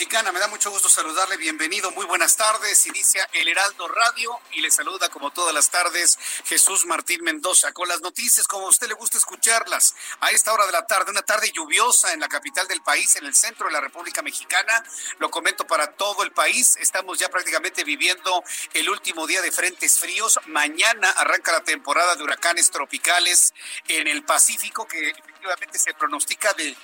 Mexicana. Me da mucho gusto saludarle. Bienvenido. Muy buenas tardes. Inicia el Heraldo Radio y le saluda como todas las tardes Jesús Martín Mendoza con las noticias como a usted le gusta escucharlas a esta hora de la tarde. Una tarde lluviosa en la capital del país, en el centro de la República Mexicana. Lo comento para todo el país. Estamos ya prácticamente viviendo el último día de frentes fríos. Mañana arranca la temporada de huracanes tropicales en el Pacífico que efectivamente se pronostica de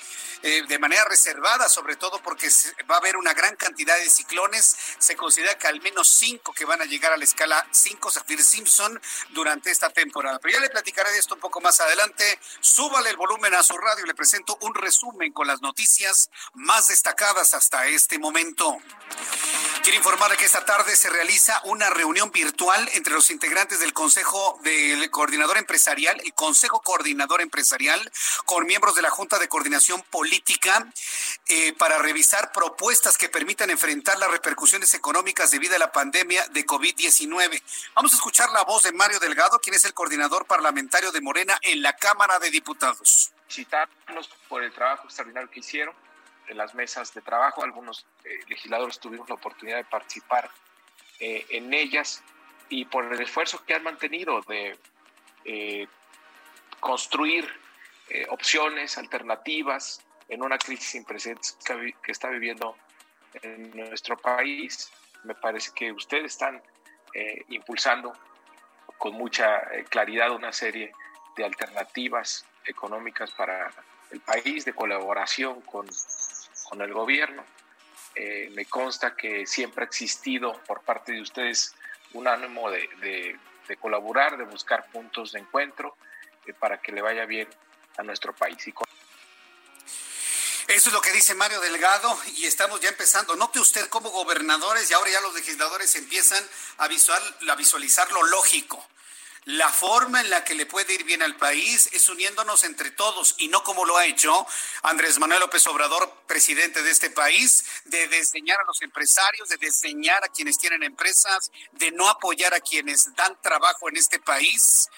eh, de manera reservada, sobre todo porque va a haber una gran cantidad de ciclones. Se considera que al menos cinco que van a llegar a la escala 5 Zafir Simpson durante esta temporada. Pero ya le platicaré de esto un poco más adelante. Súbale el volumen a su radio le presento un resumen con las noticias más destacadas hasta este momento. Quiero informarle que esta tarde se realiza una reunión virtual entre los integrantes del Consejo del Coordinador Empresarial, el Consejo Coordinador Empresarial, con miembros de la Junta de Coordinación Política, eh, para revisar propuestas que permitan enfrentar las repercusiones económicas debido a la pandemia de COVID-19. Vamos a escuchar la voz de Mario Delgado, quien es el coordinador parlamentario de Morena en la Cámara de Diputados. Citarlos por el trabajo extraordinario que hicieron en las mesas de trabajo. Algunos eh, legisladores tuvimos la oportunidad de participar eh, en ellas y por el esfuerzo que han mantenido de eh, construir opciones alternativas en una crisis sin precedentes que, está viviendo en nuestro país. Me parece que ustedes están impulsando con mucha claridad una serie de alternativas económicas para el país, de colaboración con con el gobierno. Eh, me consta que siempre ha existido por parte de ustedes un ánimo de, colaborar, de buscar puntos de encuentro eh, para que le vaya bien a nuestro país. Eso es lo que dice Mario Delgado y estamos ya empezando. Note usted como gobernadores y ahora ya los legisladores empiezan a, visual, a visualizar lo lógico. La forma en la que le puede ir bien al país es uniéndonos entre todos y no como lo ha hecho Andrés Manuel López Obrador, presidente de este país, de desdeñar a los empresarios, de desdeñar a quienes tienen empresas, de no apoyar a quienes dan trabajo en este país.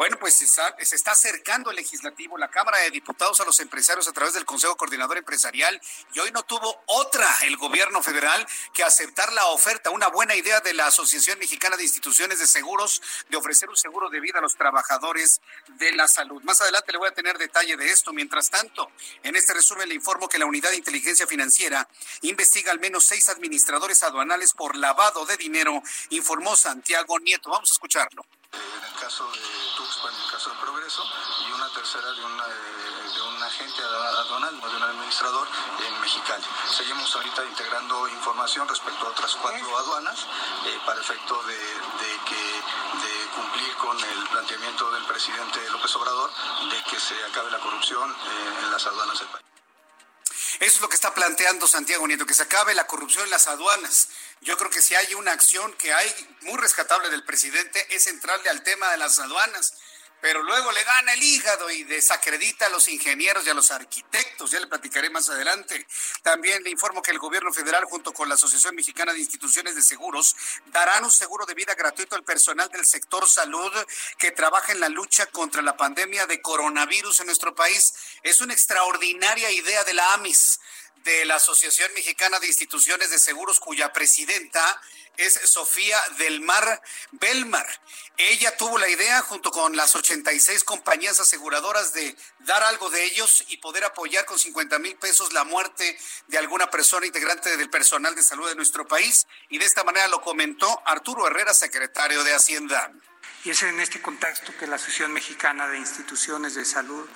Bueno, pues se está, acercando el legislativo, la Cámara de Diputados a los empresarios a través del Consejo Coordinador Empresarial y hoy no tuvo otra el gobierno federal que aceptar la oferta, una buena idea de la Asociación Mexicana de Instituciones de Seguros de ofrecer un seguro de vida a los trabajadores de la salud. Más adelante le voy a tener detalle de esto. Mientras tanto, en este resumen le informo que la Unidad de Inteligencia Financiera investiga al menos seis administradores aduanales por lavado de dinero, informó Santiago Nieto. Vamos a escucharlo en el caso de Tuxpan, en el caso de Progreso, y una tercera de, una, de un agente aduanal, de un administrador en Mexicali. Seguimos ahorita integrando información respecto a otras cuatro aduanas eh, para efecto de, que, de cumplir con el planteamiento del presidente López Obrador de que se acabe la corrupción eh, en las aduanas del país. Eso es lo que está planteando Santiago Nieto, que se acabe la corrupción en las aduanas. Yo creo que si hay una acción que hay muy rescatable del presidente es entrarle al tema de las aduanas. pero luego le gana el hígado y desacredita a los ingenieros y a los arquitectos. Ya le platicaré más adelante. También le informo que el gobierno federal, junto con la Asociación Mexicana de Instituciones de Seguros, darán un seguro de vida gratuito al personal del sector salud que trabaja en la lucha contra la pandemia de coronavirus en nuestro país. Es una extraordinaria idea de la AMIS de la Asociación Mexicana de Instituciones de Seguros, cuya presidenta es Sofía del Mar Belmar. Ella tuvo la idea, junto con las 86 compañías aseguradoras, de dar algo de ellos y poder apoyar con 50 mil pesos la muerte de alguna persona integrante del personal de salud de nuestro país. Y de esta manera lo comentó Arturo Herrera, secretario de Hacienda. Y es en este contexto que la Asociación Mexicana de Instituciones de Salud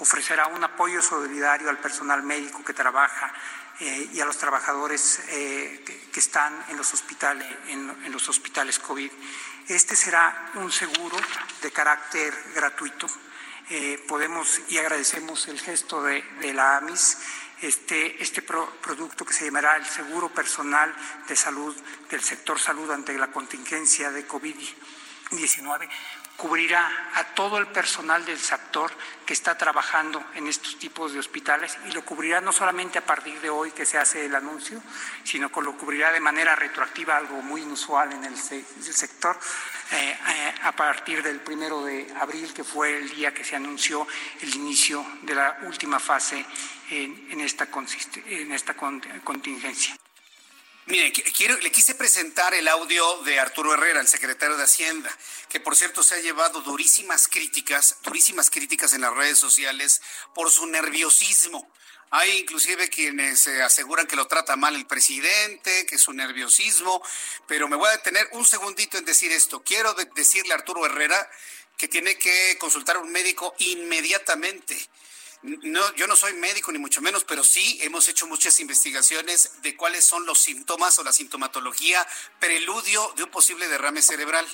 ofrecerá un apoyo solidario al personal médico que trabaja eh, y a los trabajadores eh, que, están en los hospitales en, los hospitales COVID. Este será un seguro de carácter gratuito. Eh, podemos y agradecemos el gesto de, la AMIS este, este producto que se llamará el Seguro Personal de Salud del sector salud ante la contingencia de COVID-19 cubrirá a todo el personal del sector que está trabajando en estos tipos de hospitales y lo cubrirá no solamente a partir de hoy que se hace el anuncio, sino que lo cubrirá de manera retroactiva, algo muy inusual en el, sector, eh, eh, a partir del primero de abril, que fue el día que se anunció el inicio de la última fase en, esta, en esta contingencia. Mire, quiero, le quise presentar el audio de Arturo Herrera, el secretario de Hacienda, que por cierto se ha llevado durísimas críticas, durísimas críticas en las redes sociales por su nerviosismo. Hay inclusive quienes aseguran que lo trata mal el presidente, que es su nerviosismo, pero me voy a detener un segundito en decir esto. Quiero decirle a Arturo Herrera que tiene que consultar a un médico inmediatamente no, yo no soy médico ni mucho menos, pero sí hemos hecho muchas investigaciones de cuáles son los síntomas o la sintomatología preludio de un posible derrame cerebral.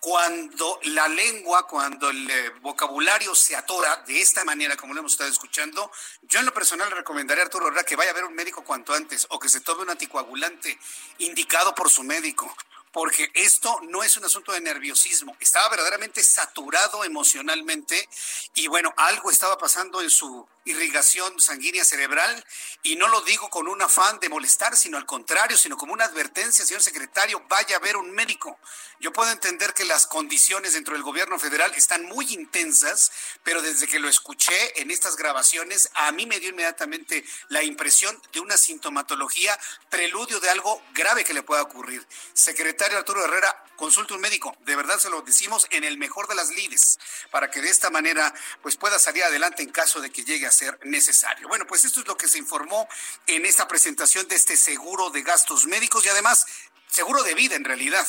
Cuando la lengua, cuando el eh, vocabulario se atora de esta manera, como lo hemos estado escuchando, yo en lo personal le recomendaría a Arturo Herrera que vaya a ver un médico cuanto antes o que se tome un anticoagulante indicado por su médico porque esto no es un asunto de nerviosismo, estaba verdaderamente saturado emocionalmente y bueno, algo estaba pasando en su irrigación sanguínea cerebral y no lo digo con un afán de molestar, sino al contrario, sino como una advertencia, señor secretario, vaya a ver un médico. Yo puedo entender que las condiciones dentro del gobierno federal están muy intensas, pero desde que lo escuché en estas grabaciones, a mí me dio inmediatamente la impresión de una sintomatología, preludio de algo grave que le pueda ocurrir. Secretario Arturo Herrera, consulte un médico, de verdad se lo decimos en el mejor de las lides, para que de esta manera pues pueda salir adelante en caso de que llegue a ser necesario. Bueno, pues esto es lo que se informó en esta presentación de este seguro de gastos médicos y además seguro de vida en realidad.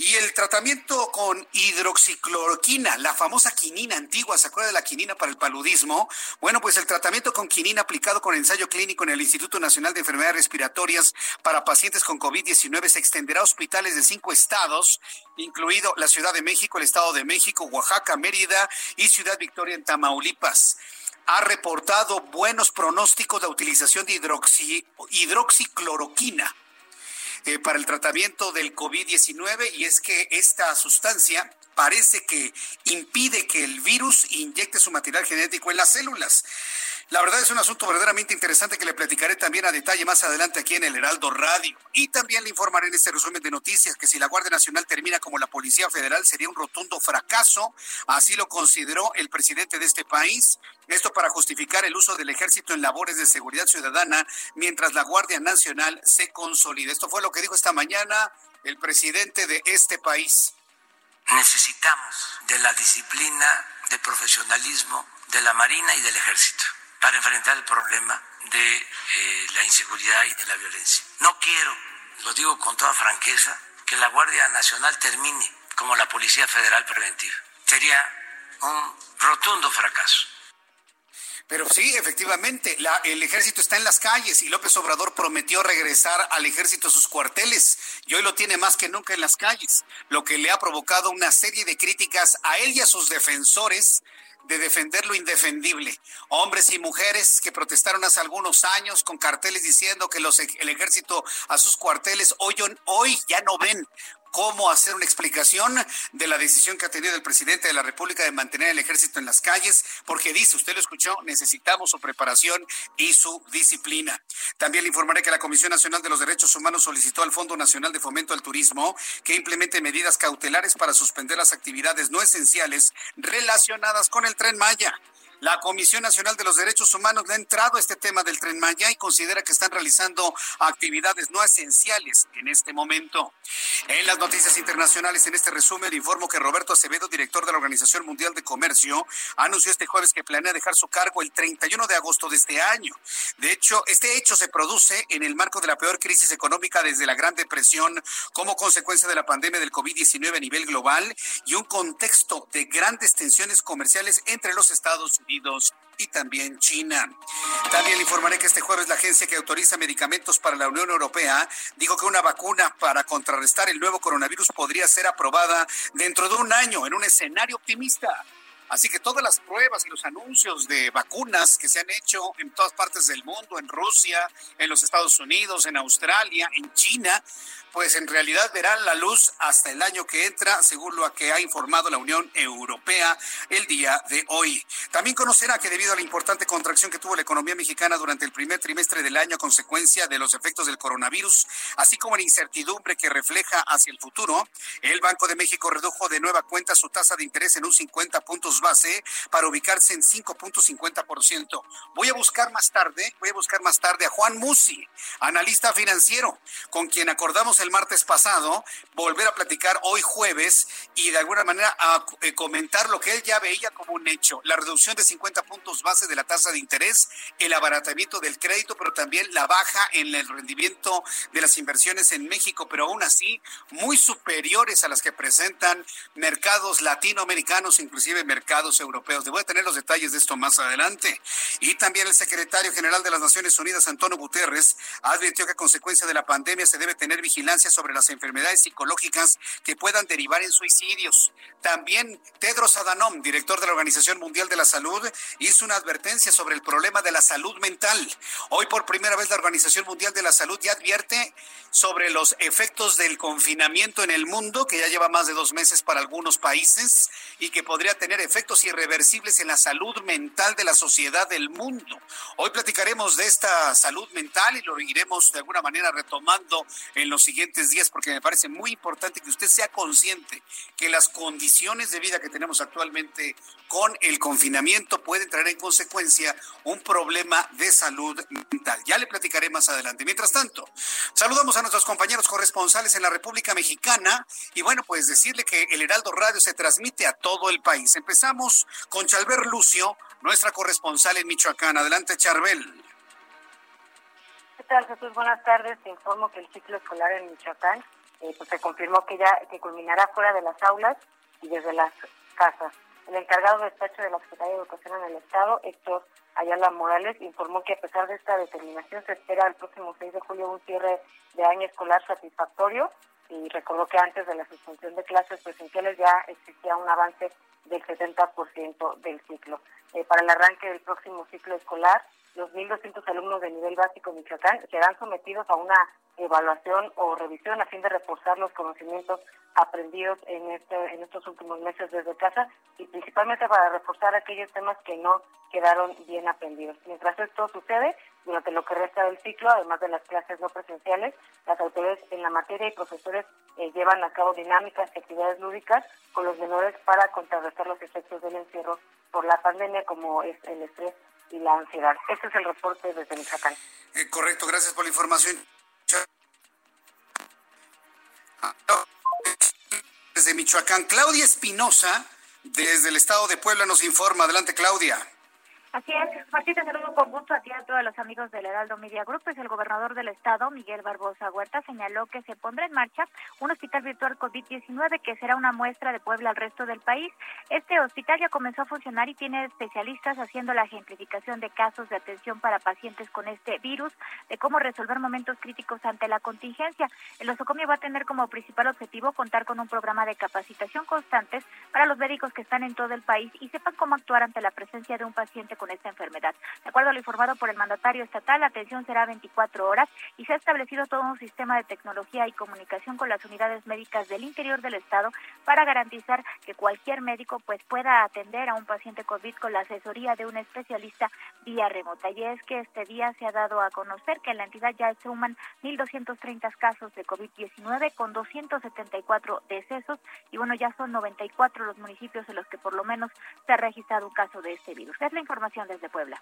Y el tratamiento con hidroxicloroquina, la famosa quinina antigua, ¿se acuerda de la quinina para el paludismo? Bueno, pues el tratamiento con quinina aplicado con ensayo clínico en el Instituto Nacional de Enfermedades Respiratorias para pacientes con COVID-19 se extenderá a hospitales de cinco estados, incluido la Ciudad de México, el Estado de México, Oaxaca, Mérida y Ciudad Victoria en Tamaulipas ha reportado buenos pronósticos de utilización de hidroxicloroquina eh, para el tratamiento del COVID-19 y es que esta sustancia parece que impide que el virus inyecte su material genético en las células. La verdad es un asunto verdaderamente interesante que le platicaré también a detalle más adelante aquí en el Heraldo Radio. Y también le informaré en este resumen de noticias que si la Guardia Nacional termina como la Policía Federal sería un rotundo fracaso. Así lo consideró el presidente de este país. Esto para justificar el uso del ejército en labores de seguridad ciudadana mientras la Guardia Nacional se consolida. Esto fue lo que dijo esta mañana el presidente de este país. Necesitamos de la disciplina, de profesionalismo de la Marina y del Ejército para enfrentar el problema de eh, la inseguridad y de la violencia. No quiero, lo digo con toda franqueza, que la Guardia Nacional termine como la Policía Federal Preventiva. Sería un rotundo fracaso. Pero sí, efectivamente, el ejército está en las calles y López Obrador prometió regresar al ejército a sus cuarteles y hoy lo tiene más que nunca en las calles, lo que le ha provocado una serie de críticas a él y a sus defensores de defender lo indefendible. Hombres y mujeres que protestaron hace algunos años con carteles diciendo que los, el ejército a sus cuarteles hoy, hoy ya no ven cómo hacer una explicación de la decisión que ha tenido el presidente de la República de mantener el ejército en las calles, porque dice, usted lo escuchó, necesitamos su preparación y su disciplina. También le informaré que la Comisión Nacional de los Derechos Humanos solicitó al Fondo Nacional de Fomento al Turismo que implemente medidas cautelares para suspender las actividades no esenciales relacionadas con el tren Maya. La Comisión Nacional de los Derechos Humanos le ha entrado a este tema del tren Maya y considera que están realizando actividades no esenciales en este momento. En las noticias internacionales, en este resumen, informo que Roberto Acevedo, director de la Organización Mundial de Comercio, anunció este jueves que planea dejar su cargo el 31 de agosto de este año. De hecho, este hecho se produce en el marco de la peor crisis económica desde la Gran Depresión como consecuencia de la pandemia del COVID-19 a nivel global y un contexto de grandes tensiones comerciales entre los Estados Unidos y también China. También le informaré que este jueves la agencia que autoriza medicamentos para la Unión Europea dijo que una vacuna para contrarrestar el nuevo coronavirus podría ser aprobada dentro de un año en un escenario optimista. Así que todas las pruebas y los anuncios de vacunas que se han hecho en todas partes del mundo, en Rusia, en los Estados Unidos, en Australia, en China, pues en realidad verán la luz hasta el año que entra, según lo que ha informado la Unión Europea el día de hoy. También conocerá que debido a la importante contracción que tuvo la economía mexicana durante el primer trimestre del año a consecuencia de los efectos del coronavirus, así como la incertidumbre que refleja hacia el futuro, el Banco de México redujo de nueva cuenta su tasa de interés en un 50 puntos base para ubicarse en 5.50%. Voy a buscar más tarde, voy a buscar más tarde a Juan Musi, analista financiero, con quien acordamos el martes pasado, volver a platicar hoy jueves y de alguna manera a eh, comentar lo que él ya veía como un hecho, la reducción de 50 puntos base de la tasa de interés, el abaratamiento del crédito, pero también la baja en el rendimiento de las inversiones en México, pero aún así muy superiores a las que presentan mercados latinoamericanos, inclusive mercados europeos. Debo tener los detalles de esto más adelante. Y también el secretario general de las Naciones Unidas, Antonio Guterres, advirtió que a consecuencia de la pandemia se debe tener vigilancia sobre las enfermedades psicológicas que puedan derivar en suicidios. También Tedros Adhanom, director de la Organización Mundial de la Salud, hizo una advertencia sobre el problema de la salud mental. Hoy por primera vez la Organización Mundial de la Salud ya advierte sobre los efectos del confinamiento en el mundo, que ya lleva más de dos meses para algunos países y que podría tener efectos irreversibles en la salud mental de la sociedad del mundo. Hoy platicaremos de esta salud mental y lo iremos de alguna manera retomando en los siguientes días porque me parece muy importante que usted sea consciente que las condiciones de vida que tenemos actualmente con el confinamiento pueden traer en consecuencia un problema de salud mental. Ya le platicaré más adelante. Mientras tanto, saludamos a nuestros compañeros corresponsales en la República Mexicana y bueno, pues decirle que el Heraldo Radio se transmite a todo el país. Empezamos con Chalver Lucio, nuestra corresponsal en Michoacán. Adelante, Charbel. ¿Qué tal, Jesús? Buenas tardes. Te informo que el ciclo escolar en Michoacán eh, pues se confirmó que ya que culminará fuera de las aulas y desde las casas. El encargado de despacho de la Secretaría de Educación en el Estado, Héctor Ayala Morales, informó que a pesar de esta determinación se espera el próximo 6 de julio un cierre de año escolar satisfactorio y recordó que antes de la suspensión de clases presenciales ya existía un avance del 70% del ciclo. Eh, para el arranque del próximo ciclo escolar, los 1.200 alumnos de nivel básico Michoacán serán sometidos a una evaluación o revisión a fin de reforzar los conocimientos aprendidos en, este, en estos últimos meses desde casa y principalmente para reforzar aquellos temas que no quedaron bien aprendidos. Mientras esto sucede, durante lo que resta del ciclo, además de las clases no presenciales, las autoridades en la materia y profesores eh, llevan a cabo dinámicas y actividades lúdicas con los menores para contrarrestar los efectos del encierro por la pandemia, como es el estrés y la ansiedad. Este es el reporte desde Michoacán. Eh, correcto, gracias por la información. Desde Michoacán, Claudia Espinosa, desde el estado de Puebla, nos informa. Adelante, Claudia. Así es, Martín, te saludo con gusto a ti a todos los amigos del Heraldo Media Group. Pues el gobernador del estado, Miguel Barbosa Huerta, señaló que se pondrá en marcha un hospital virtual COVID-19 que será una muestra de Puebla al resto del país. Este hospital ya comenzó a funcionar y tiene especialistas haciendo la ejemplificación de casos de atención para pacientes con este virus, de cómo resolver momentos críticos ante la contingencia. El osocomio va a tener como principal objetivo contar con un programa de capacitación constantes para los médicos que están en todo el país y sepan cómo actuar ante la presencia de un paciente con esta enfermedad. De acuerdo a lo informado por el mandatario estatal, la atención será 24 horas y se ha establecido todo un sistema de tecnología y comunicación con las unidades médicas del interior del estado para garantizar que cualquier médico pues pueda atender a un paciente COVID con la asesoría de un especialista vía remota. Y es que este día se ha dado a conocer que en la entidad ya suman 1.230 casos de COVID-19 con 274 decesos y bueno, ya son 94 los municipios en los que por lo menos se ha registrado un caso de este virus. Es la información desde Puebla.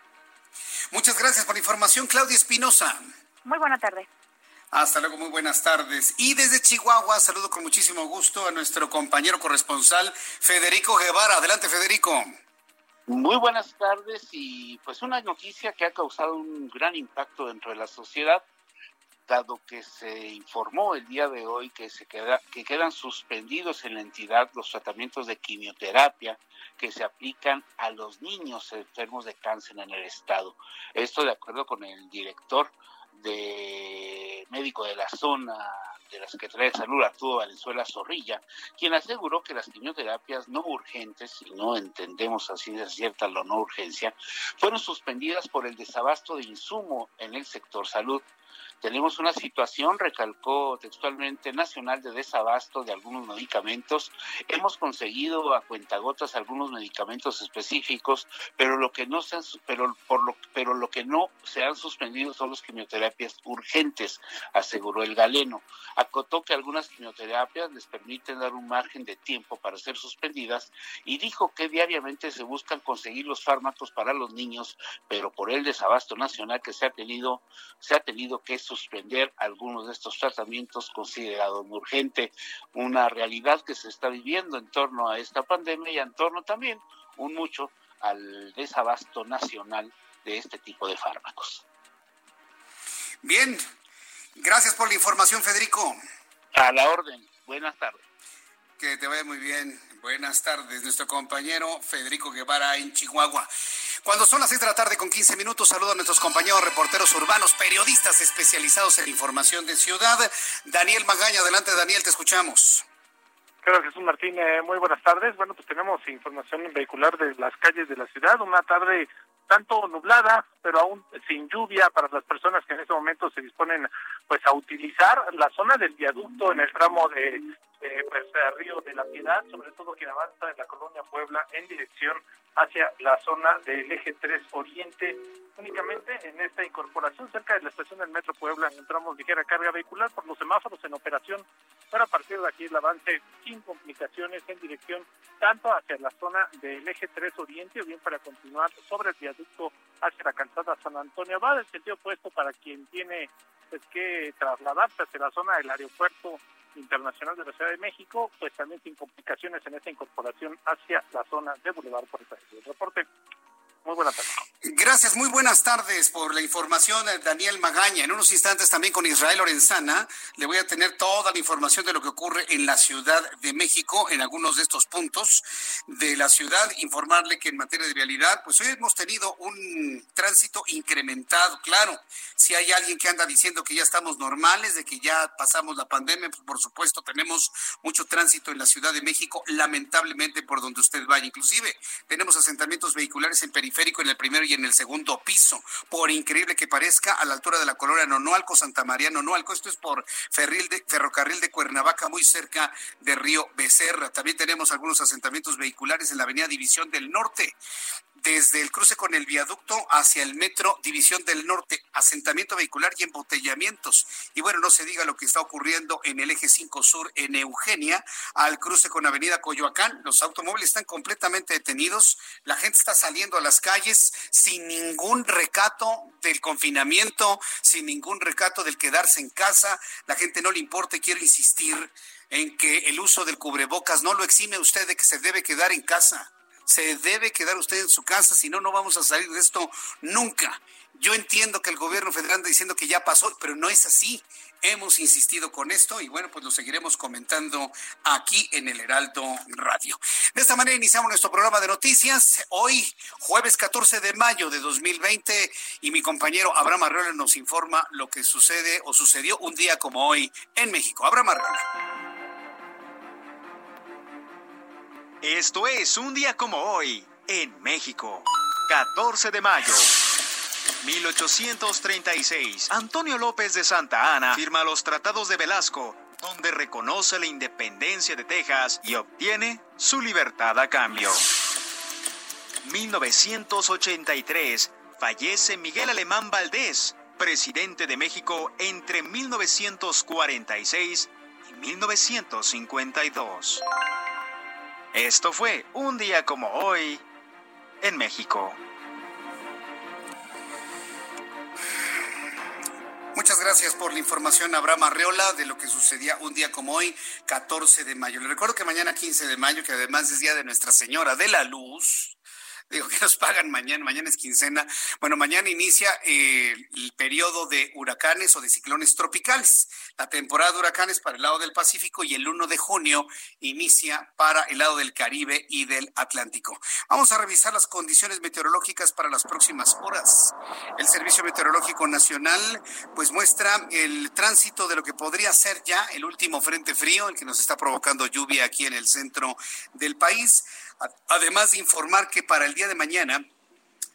Muchas gracias por la información, Claudia Espinosa. Muy buena tarde. Hasta luego, muy buenas tardes. Y desde Chihuahua saludo con muchísimo gusto a nuestro compañero corresponsal Federico Guevara. Adelante, Federico. Muy buenas tardes y pues una noticia que ha causado un gran impacto dentro de la sociedad, dado que se informó el día de hoy que se queda, que quedan suspendidos en la entidad los tratamientos de quimioterapia que se aplican a los niños enfermos de cáncer en el estado. Esto de acuerdo con el director de médico de la zona de la Secretaría de Salud, Arturo Valenzuela Zorrilla, quien aseguró que las quimioterapias no urgentes, si no entendemos así de cierta la no urgencia, fueron suspendidas por el desabasto de insumo en el sector salud. Tenemos una situación, recalcó textualmente, nacional de desabasto de algunos medicamentos. Hemos conseguido a cuentagotas algunos medicamentos específicos, pero lo que no se han, pero por lo, pero lo que no se han suspendido son las quimioterapias urgentes, aseguró el galeno. Acotó que algunas quimioterapias les permiten dar un margen de tiempo para ser suspendidas y dijo que diariamente se buscan conseguir los fármacos para los niños, pero por el desabasto nacional que se ha tenido, se ha tenido que suspender algunos de estos tratamientos considerados urgente, una realidad que se está viviendo en torno a esta pandemia y en torno también un mucho al desabasto nacional de este tipo de fármacos. Bien, gracias por la información, Federico. A la orden, buenas tardes. Que te vaya muy bien. Buenas tardes, nuestro compañero Federico Guevara en Chihuahua. Cuando son las seis de la tarde con 15 minutos, saludo a nuestros compañeros reporteros urbanos, periodistas especializados en información de ciudad. Daniel Magaña, adelante Daniel, te escuchamos. Gracias, Jesús Martín. Eh, muy buenas tardes. Bueno, pues tenemos información vehicular de las calles de la ciudad. Una tarde tanto nublada, pero aún sin lluvia para las personas que en este momento se disponen pues a utilizar la zona del viaducto en el tramo de pues Río de la Piedad, sobre todo quien avanza en la colonia Puebla en dirección hacia la zona del eje 3 Oriente. Únicamente en esta incorporación cerca de la estación del Metro Puebla encontramos ligera carga vehicular por los semáforos en operación para a partir de aquí el avance sin complicaciones en dirección tanto hacia la zona del eje 3 Oriente o bien para continuar sobre el viaducto hacia la calzada San Antonio. Va del sentido opuesto para quien tiene pues, que trasladarse hacia la zona del aeropuerto Internacional de la Ciudad de México, pues también sin complicaciones en esta incorporación hacia la zona de Boulevard por el reporte. Muy buenas tardes. Gracias, muy buenas tardes por la información, eh, Daniel Magaña. En unos instantes también con Israel Lorenzana le voy a tener toda la información de lo que ocurre en la Ciudad de México, en algunos de estos puntos de la ciudad. Informarle que en materia de vialidad, pues hoy hemos tenido un tránsito incrementado, claro. Si hay alguien que anda diciendo que ya estamos normales, de que ya pasamos la pandemia, pues por supuesto tenemos mucho tránsito en la Ciudad de México, lamentablemente por donde usted vaya. Inclusive tenemos asentamientos vehiculares en periferia en el primero y en el segundo piso. Por increíble que parezca, a la altura de la colonia Nonualco, Santa María Nonualco. Esto es por de, ferrocarril de Cuernavaca, muy cerca de Río Becerra. También tenemos algunos asentamientos vehiculares en la avenida División del Norte desde el cruce con el viaducto hacia el metro División del Norte, asentamiento vehicular y embotellamientos. Y bueno, no se diga lo que está ocurriendo en el eje 5 sur en Eugenia, al cruce con Avenida Coyoacán. Los automóviles están completamente detenidos, la gente está saliendo a las calles sin ningún recato del confinamiento, sin ningún recato del quedarse en casa. La gente no le importa y quiero insistir en que el uso del cubrebocas no lo exime usted de que se debe quedar en casa se debe quedar usted en su casa, si no, no vamos a salir de esto nunca. Yo entiendo que el gobierno federal está diciendo que ya pasó, pero no es así. Hemos insistido con esto y bueno, pues lo seguiremos comentando aquí en el Heraldo Radio. De esta manera iniciamos nuestro programa de noticias. Hoy, jueves 14 de mayo de 2020, y mi compañero Abraham Arreola nos informa lo que sucede o sucedió un día como hoy en México. Abraham Arreola. Esto es un día como hoy en México. 14 de mayo. 1836. Antonio López de Santa Ana firma los tratados de Velasco, donde reconoce la independencia de Texas y obtiene su libertad a cambio. 1983. Fallece Miguel Alemán Valdés, presidente de México entre 1946 y 1952. Esto fue un día como hoy en México. Muchas gracias por la información, Abraham Arreola, de lo que sucedía un día como hoy, 14 de mayo. Le recuerdo que mañana 15 de mayo, que además es Día de Nuestra Señora de la Luz, digo que nos pagan mañana, mañana es quincena. Bueno, mañana inicia eh, el periodo de huracanes o de ciclones tropicales. La temporada de huracanes para el lado del Pacífico y el 1 de junio inicia para el lado del Caribe y del Atlántico. Vamos a revisar las condiciones meteorológicas para las próximas horas. El Servicio Meteorológico Nacional pues muestra el tránsito de lo que podría ser ya el último frente frío, el que nos está provocando lluvia aquí en el centro del país. Además de informar que para el día de mañana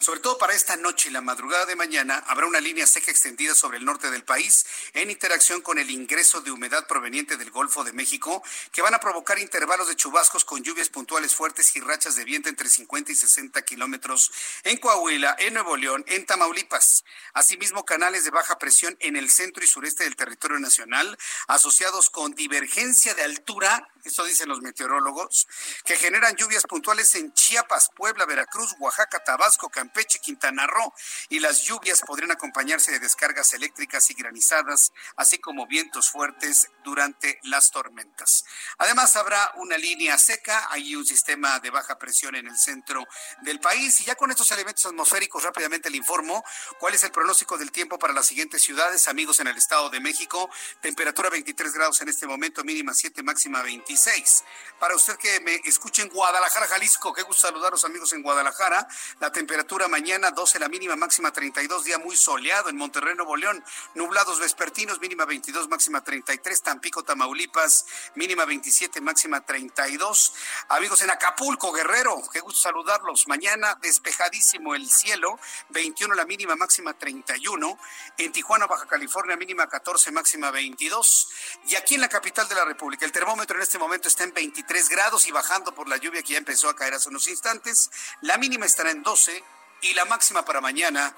sobre todo para esta noche y la madrugada de mañana, habrá una línea seca extendida sobre el norte del país en interacción con el ingreso de humedad proveniente del Golfo de México, que van a provocar intervalos de chubascos con lluvias puntuales fuertes y rachas de viento entre 50 y 60 kilómetros en Coahuila, en Nuevo León, en Tamaulipas. Asimismo, canales de baja presión en el centro y sureste del territorio nacional, asociados con divergencia de altura, esto dicen los meteorólogos, que generan lluvias puntuales en Chiapas, Puebla, Veracruz, Oaxaca, Tabasco, Campeche, Peche, Quintana Roo, y las lluvias podrían acompañarse de descargas eléctricas y granizadas, así como vientos fuertes durante las tormentas. Además, habrá una línea seca, hay un sistema de baja presión en el centro del país, y ya con estos elementos atmosféricos rápidamente le informo cuál es el pronóstico del tiempo para las siguientes ciudades, amigos en el Estado de México, temperatura 23 grados en este momento, mínima 7, máxima 26. Para usted que me escuche en Guadalajara, Jalisco, qué gusto saludaros amigos en Guadalajara, la temperatura mañana 12 la mínima, máxima 32, día muy soleado en Monterrey, Nuevo León, nublados vespertinos, mínima 22, máxima 33, Tampico, Tamaulipas, mínima 27, máxima 32. Amigos en Acapulco, Guerrero, qué gusto saludarlos. Mañana despejadísimo el cielo, 21 la mínima, máxima 31. En Tijuana, Baja California, mínima 14, máxima 22. Y aquí en la capital de la República, el termómetro en este momento está en 23 grados y bajando por la lluvia que ya empezó a caer hace unos instantes. La mínima estará en 12 y la máxima para mañana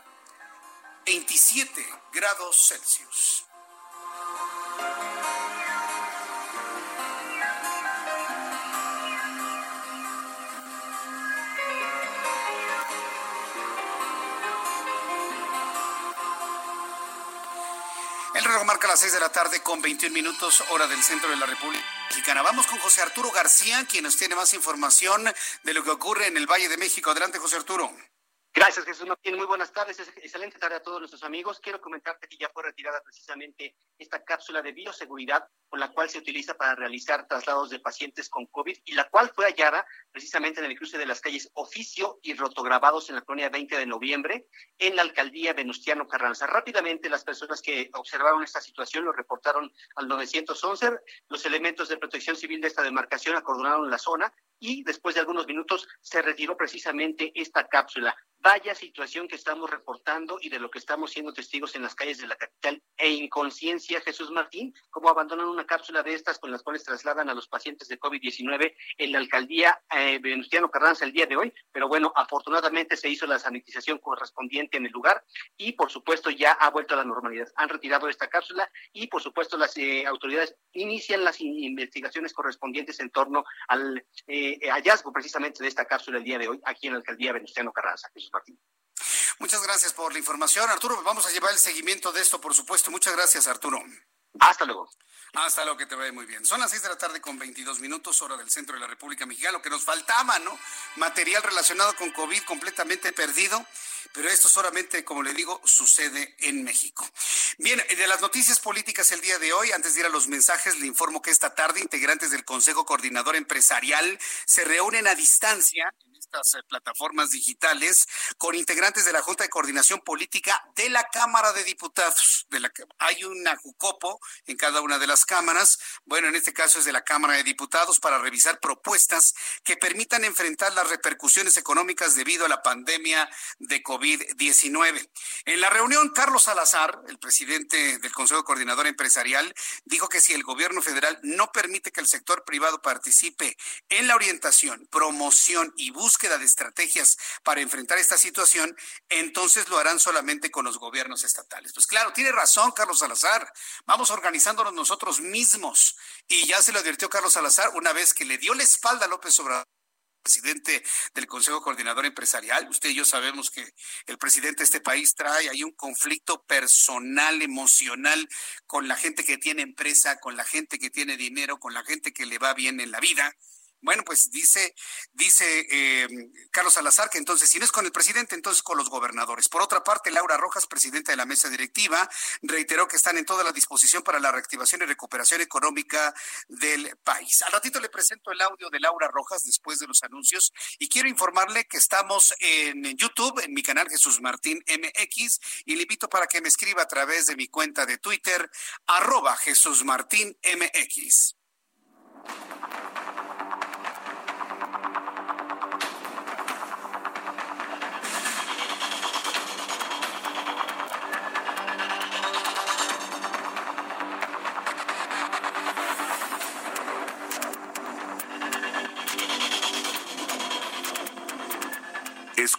27 grados Celsius. El reloj marca las 6 de la tarde con 21 minutos, hora del centro de la República Mexicana. Vamos con José Arturo García, quien nos tiene más información de lo que ocurre en el Valle de México. Adelante, José Arturo. Gracias, Jesús Martín. Muy buenas tardes. Excelente tarde a todos nuestros amigos. Quiero comentarte que ya fue retirada precisamente esta cápsula de bioseguridad con la cual se utiliza para realizar traslados de pacientes con COVID y la cual fue hallada precisamente en el cruce de las calles Oficio y Rotograbados en la colonia 20 de noviembre en la alcaldía Venustiano Carranza. Rápidamente las personas que observaron esta situación lo reportaron al 911. Los elementos de protección civil de esta demarcación acordonaron la zona y después de algunos minutos se retiró precisamente esta cápsula. Vaya situación que estamos reportando y de lo que estamos siendo testigos en las calles de la capital e inconsciencia, Jesús Martín, como abandonan una cápsula de estas con las cuales trasladan a los pacientes de COVID-19 en la alcaldía eh, Venustiano Carranza el día de hoy, pero bueno, afortunadamente se hizo la sanitización correspondiente en el lugar y por supuesto ya ha vuelto a la normalidad. Han retirado esta cápsula y por supuesto las eh, autoridades inician las investigaciones correspondientes en torno al eh, hallazgo precisamente de esta cápsula el día de hoy aquí en la alcaldía Venustiano Carranza. Muchas gracias por la información, Arturo. Vamos a llevar el seguimiento de esto, por supuesto. Muchas gracias, Arturo. Hasta luego. Hasta luego, que te vaya muy bien. Son las seis de la tarde con 22 minutos, hora del centro de la República Mexicana. Lo que nos faltaba, ¿no? Material relacionado con COVID completamente perdido, pero esto solamente, como le digo, sucede en México. Bien, de las noticias políticas el día de hoy, antes de ir a los mensajes, le informo que esta tarde integrantes del Consejo Coordinador Empresarial se reúnen a distancia eh, plataformas digitales con integrantes de la Junta de Coordinación Política de la Cámara de Diputados. De la, hay una JUCOPO en cada una de las cámaras. Bueno, en este caso es de la Cámara de Diputados para revisar propuestas que permitan enfrentar las repercusiones económicas debido a la pandemia de COVID-19. En la reunión, Carlos Salazar, el presidente del Consejo Coordinador Empresarial, dijo que si el gobierno federal no permite que el sector privado participe en la orientación, promoción y de estrategias para enfrentar esta situación, entonces lo harán solamente con los gobiernos estatales. Pues claro, tiene razón Carlos Salazar. Vamos organizándonos nosotros mismos. Y ya se lo advirtió Carlos Salazar una vez que le dio la espalda a López Obrador presidente del Consejo Coordinador Empresarial. Usted y yo sabemos que el presidente de este país trae ahí un conflicto personal, emocional con la gente que tiene empresa, con la gente que tiene dinero, con la gente que le va bien en la vida. Bueno, pues dice, dice eh, Carlos Salazar que entonces, si no es con el presidente, entonces con los gobernadores. Por otra parte, Laura Rojas, presidenta de la mesa directiva, reiteró que están en toda la disposición para la reactivación y recuperación económica del país. Al ratito le presento el audio de Laura Rojas después de los anuncios y quiero informarle que estamos en YouTube, en mi canal Jesús Martín MX, y le invito para que me escriba a través de mi cuenta de Twitter, arroba Jesús Martín MX.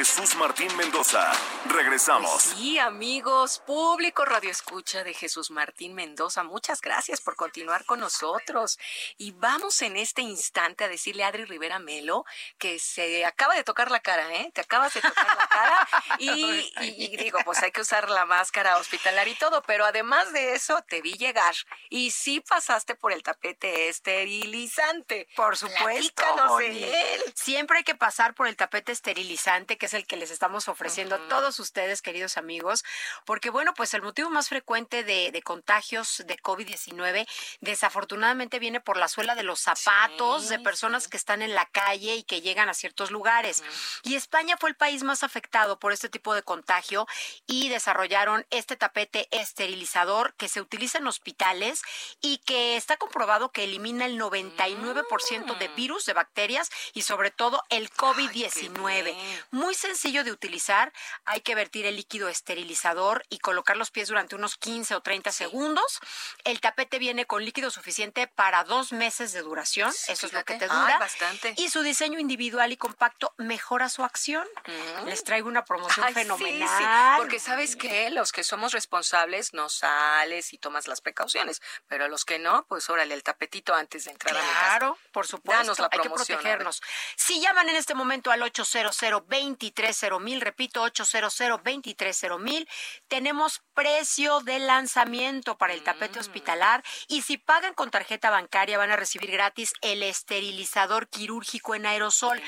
Jesús Martín Mendoza. Regresamos. Pues sí, amigos, público Radio Escucha de Jesús Martín Mendoza, muchas gracias por continuar con nosotros. Y vamos en este instante a decirle a Adri Rivera Melo que se acaba de tocar la cara, ¿eh? Te acabas de tocar la cara. Y, y digo, pues hay que usar la máscara hospitalaria y todo, pero además de eso, te vi llegar. Y sí pasaste por el tapete esterilizante. Por supuesto. de él. Siempre hay que pasar por el tapete esterilizante, que es el que les estamos ofreciendo a todos ustedes, queridos amigos, porque bueno, pues el motivo más frecuente de, contagios de COVID-19 desafortunadamente viene por la suela de los zapatos de personas que están en la calle y que llegan a ciertos lugares. Y España fue el país más afectado por este tipo de contagio y desarrollaron este tapete esterilizador que se utiliza en hospitales y que está comprobado que elimina el 99% de virus, de bacterias y sobre todo el COVID-19. Muy sencillo de utilizar. Hay que vertir el líquido esterilizador y colocar los pies durante unos 15 o 30 segundos. El tapete viene con líquido suficiente para dos meses de duración. Eso es lo que te dura. bastante. Y su diseño individual y compacto mejora su acción. Les traigo una promoción fenomenal. porque sabes que los que somos responsables no sales y tomas las precauciones, pero los que no, pues órale el tapetito antes de entrar a mi casa. Claro, por supuesto. Danos la hay que promoción, a ver. protegernos. Si llaman en este momento al 800 mil, repito, 800 mil, tenemos precio de lanzamiento para el tapete Mm. hospitalar y si pagan con tarjeta bancaria van a recibir gratis el esterilizador quirúrgico en aerosol.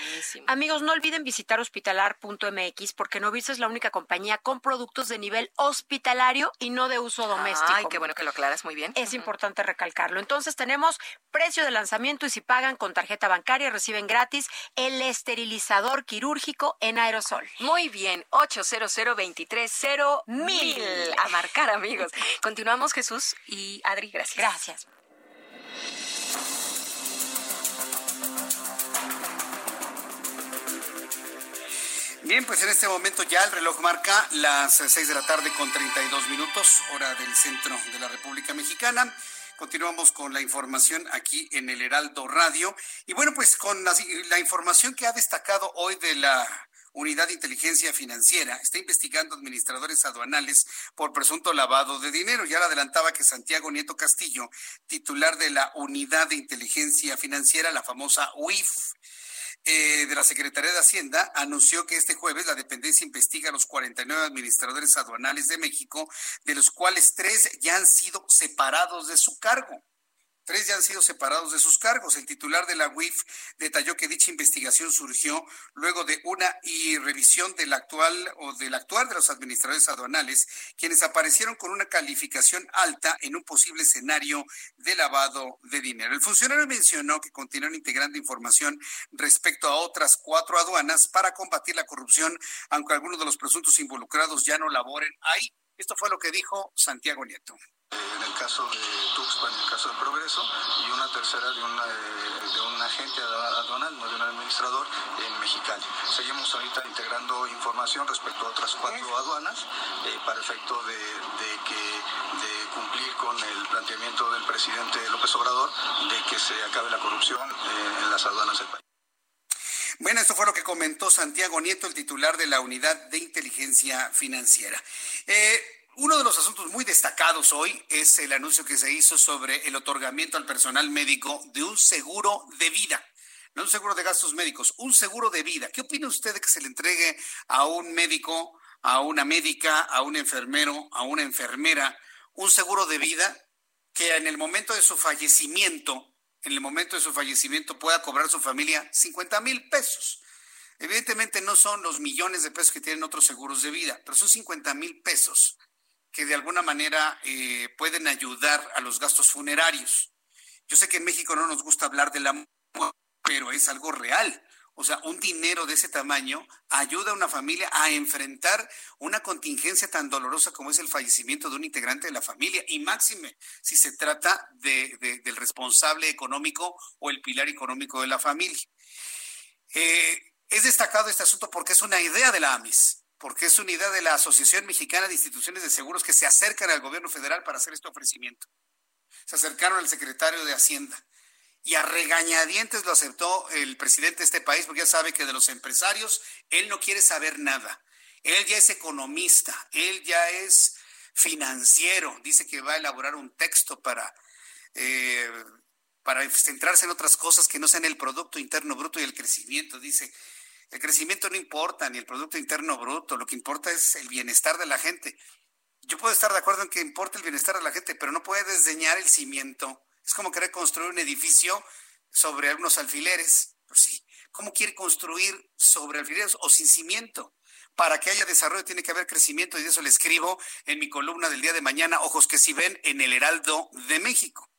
Amigos, no olviden visitar hospitalar.mx porque Novis es la única compañía con productos de nivel hospitalario y no de uso doméstico. Ay, qué bueno que lo aclaras muy bien. Es importante recalcarlo. Entonces tenemos precio de lanzamiento y si pagan con tarjeta bancaria reciben gratis el esterilizador quirúrgico en aerosol. Muy bien, 800 mil A marcar, amigos. Continuamos, Jesús y Adri, gracias. Gracias. Bien, pues en este momento ya el reloj marca las 6 de la tarde con 32 minutos, hora del centro de la República Mexicana. Continuamos con la información aquí en el Heraldo Radio. Y bueno, pues con la, la información que ha destacado hoy de la Unidad de Inteligencia Financiera está investigando administradores aduanales por presunto lavado de dinero. Ya le adelantaba que Santiago Nieto Castillo, titular de la Unidad de Inteligencia Financiera, la famosa UIF, eh, de la Secretaría de Hacienda anunció que este jueves la dependencia investiga a los 49 administradores aduanales de México, de los cuales tres ya han sido separados de su cargo. Tres ya han sido separados de sus cargos. El titular de la UIF detalló que dicha investigación surgió luego de una y revisión del actual o del actual de los administradores aduanales, quienes aparecieron con una calificación alta en un posible escenario de lavado de dinero. El funcionario mencionó que continúan integrando información respecto a otras cuatro aduanas para combatir la corrupción, aunque algunos de los presuntos involucrados ya no laboren ahí. Esto fue lo que dijo Santiago Nieto en el caso de Tuxpan, en el caso de Progreso, y una tercera de, una, de un agente aduanal, no de un administrador, en Mexicali. Seguimos ahorita integrando información respecto a otras cuatro aduanas eh, para efecto de, que, de cumplir con el planteamiento del presidente López Obrador de que se acabe la corrupción eh, en las aduanas del país. Bueno, esto fue lo que comentó Santiago Nieto, el titular de la Unidad de Inteligencia Financiera. Eh, uno de los asuntos muy destacados hoy es el anuncio que se hizo sobre el otorgamiento al personal médico de un seguro de vida. No un seguro de gastos médicos, un seguro de vida. ¿Qué opina usted de que se le entregue a un médico, a una médica, a un enfermero, a una enfermera, un seguro de vida que en el momento de su fallecimiento, en el momento de su fallecimiento pueda cobrar su familia 50 mil pesos? Evidentemente no son los millones de pesos que tienen otros seguros de vida, pero son 50 mil pesos que de alguna manera eh, pueden ayudar a los gastos funerarios. Yo sé que en México no nos gusta hablar de la muerte, pero es algo real. O sea, un dinero de ese tamaño ayuda a una familia a enfrentar una contingencia tan dolorosa como es el fallecimiento de un integrante de la familia, y máxime si se trata del responsable económico o el pilar económico de la familia. Eh, es destacado este asunto porque es una idea de la AMIS porque es una idea de la Asociación Mexicana de Instituciones de Seguros que se acercan al gobierno federal para hacer este ofrecimiento. Se acercaron al secretario de Hacienda y a regañadientes lo aceptó el presidente de este país porque ya sabe que de los empresarios él no quiere saber nada. Él ya es economista, él ya es financiero, dice que va a elaborar un texto para, eh, para centrarse en otras cosas que no sean el Producto Interno Bruto y el crecimiento. Dice, el crecimiento no importa, ni el Producto Interno Bruto, lo que importa es el bienestar de la gente. Yo puedo estar de acuerdo en que importa el bienestar de la gente, pero no puede desdeñar el cimiento. Es como querer construir un edificio sobre algunos alfileres. Pues sí. ¿Cómo quiere construir sobre alfileres o sin cimiento? Para que haya desarrollo tiene que haber crecimiento y de eso le escribo en mi columna del día de mañana, Ojos que si ven en el Heraldo de México.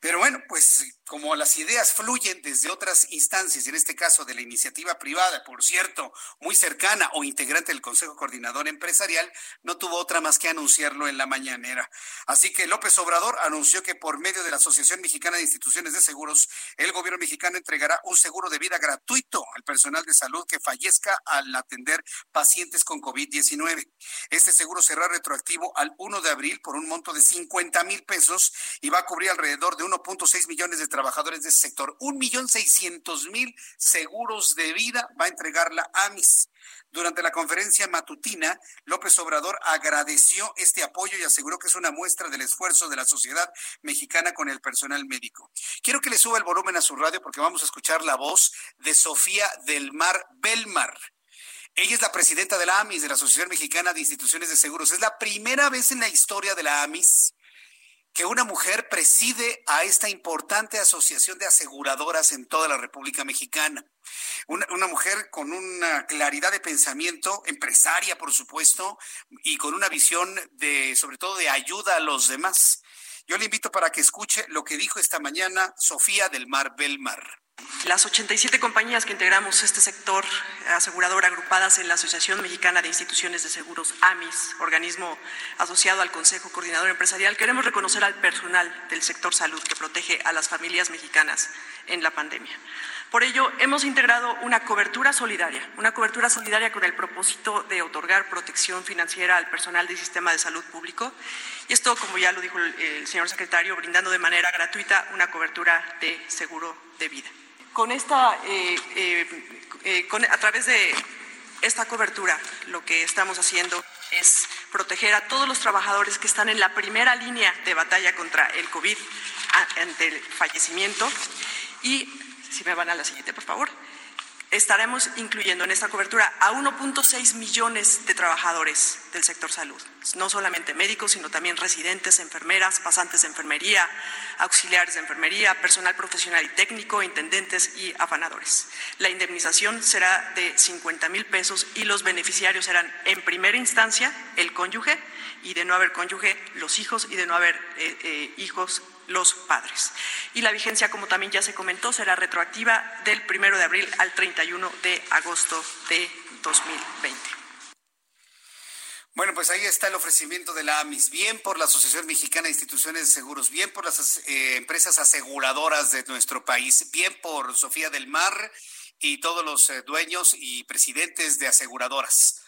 Pero bueno, pues como las ideas fluyen desde otras instancias, en este caso de la iniciativa privada, por cierto, muy cercana o integrante del Consejo Coordinador Empresarial, no tuvo otra más que anunciarlo en la mañanera. Así que López Obrador anunció que por medio de la Asociación Mexicana de Instituciones de Seguros, el gobierno mexicano entregará un seguro de vida gratuito al personal de salud que fallezca al atender pacientes con COVID-19. Este seguro será retroactivo al 1 de abril por un monto de 50 mil pesos y va a cubrir alrededor de 1.6 millones de trabajadores de ese sector. Un millón seiscientos mil seguros de vida va a entregar la AMIS. Durante la conferencia matutina, López Obrador agradeció este apoyo y aseguró que es una muestra del esfuerzo de la sociedad mexicana con el personal médico. Quiero que le suba el volumen a su radio porque vamos a escuchar la voz de Sofía del Mar Belmar. Ella es la presidenta de la AMIS, de la Asociación Mexicana de Instituciones de Seguros. Es la primera vez en la historia de la AMIS que una mujer preside a esta importante asociación de aseguradoras en toda la República Mexicana. Una, mujer con una claridad de pensamiento, empresaria, por supuesto, y con una visión de, sobre todo, de ayuda a los demás. Yo le invito para que escuche lo que dijo esta mañana Sofía del Mar Belmar. Las 87 compañías que integramos este sector asegurador agrupadas en la Asociación Mexicana de Instituciones de Seguros, AMIS, organismo asociado al Consejo Coordinador Empresarial, queremos reconocer al personal del sector salud que protege a las familias mexicanas en la pandemia. Por ello, hemos integrado una cobertura solidaria, una cobertura solidaria con el propósito de otorgar protección financiera al personal del sistema de salud público. Y esto, como ya lo dijo el, señor secretario, brindando de manera gratuita una cobertura de seguro de vida con esta, eh, eh, eh, a través de esta cobertura, lo que estamos haciendo es proteger a todos los trabajadores que están en la primera línea de batalla contra el COVID ante el fallecimiento. Y, si me van a la siguiente, por favor. Estaremos incluyendo en esta cobertura a 1.6 millones de trabajadores del sector salud, no solamente médicos, sino también residentes, enfermeras, pasantes de enfermería, auxiliares de enfermería, personal profesional y técnico, intendentes y afanadores. La indemnización será de 50 mil pesos y los beneficiarios serán en primera instancia el cónyuge y de no haber cónyuge los hijos y de no haber eh, eh, hijos los padres. Y la vigencia, como también ya se comentó, será retroactiva del primero de abril al 31 de agosto de 2020. Bueno, pues ahí está el ofrecimiento de la AMIS, bien por la Asociación Mexicana de Instituciones de Seguros, bien por las eh, empresas aseguradoras de nuestro país, bien por Sofía del Mar y todos los eh, dueños y presidentes de aseguradoras.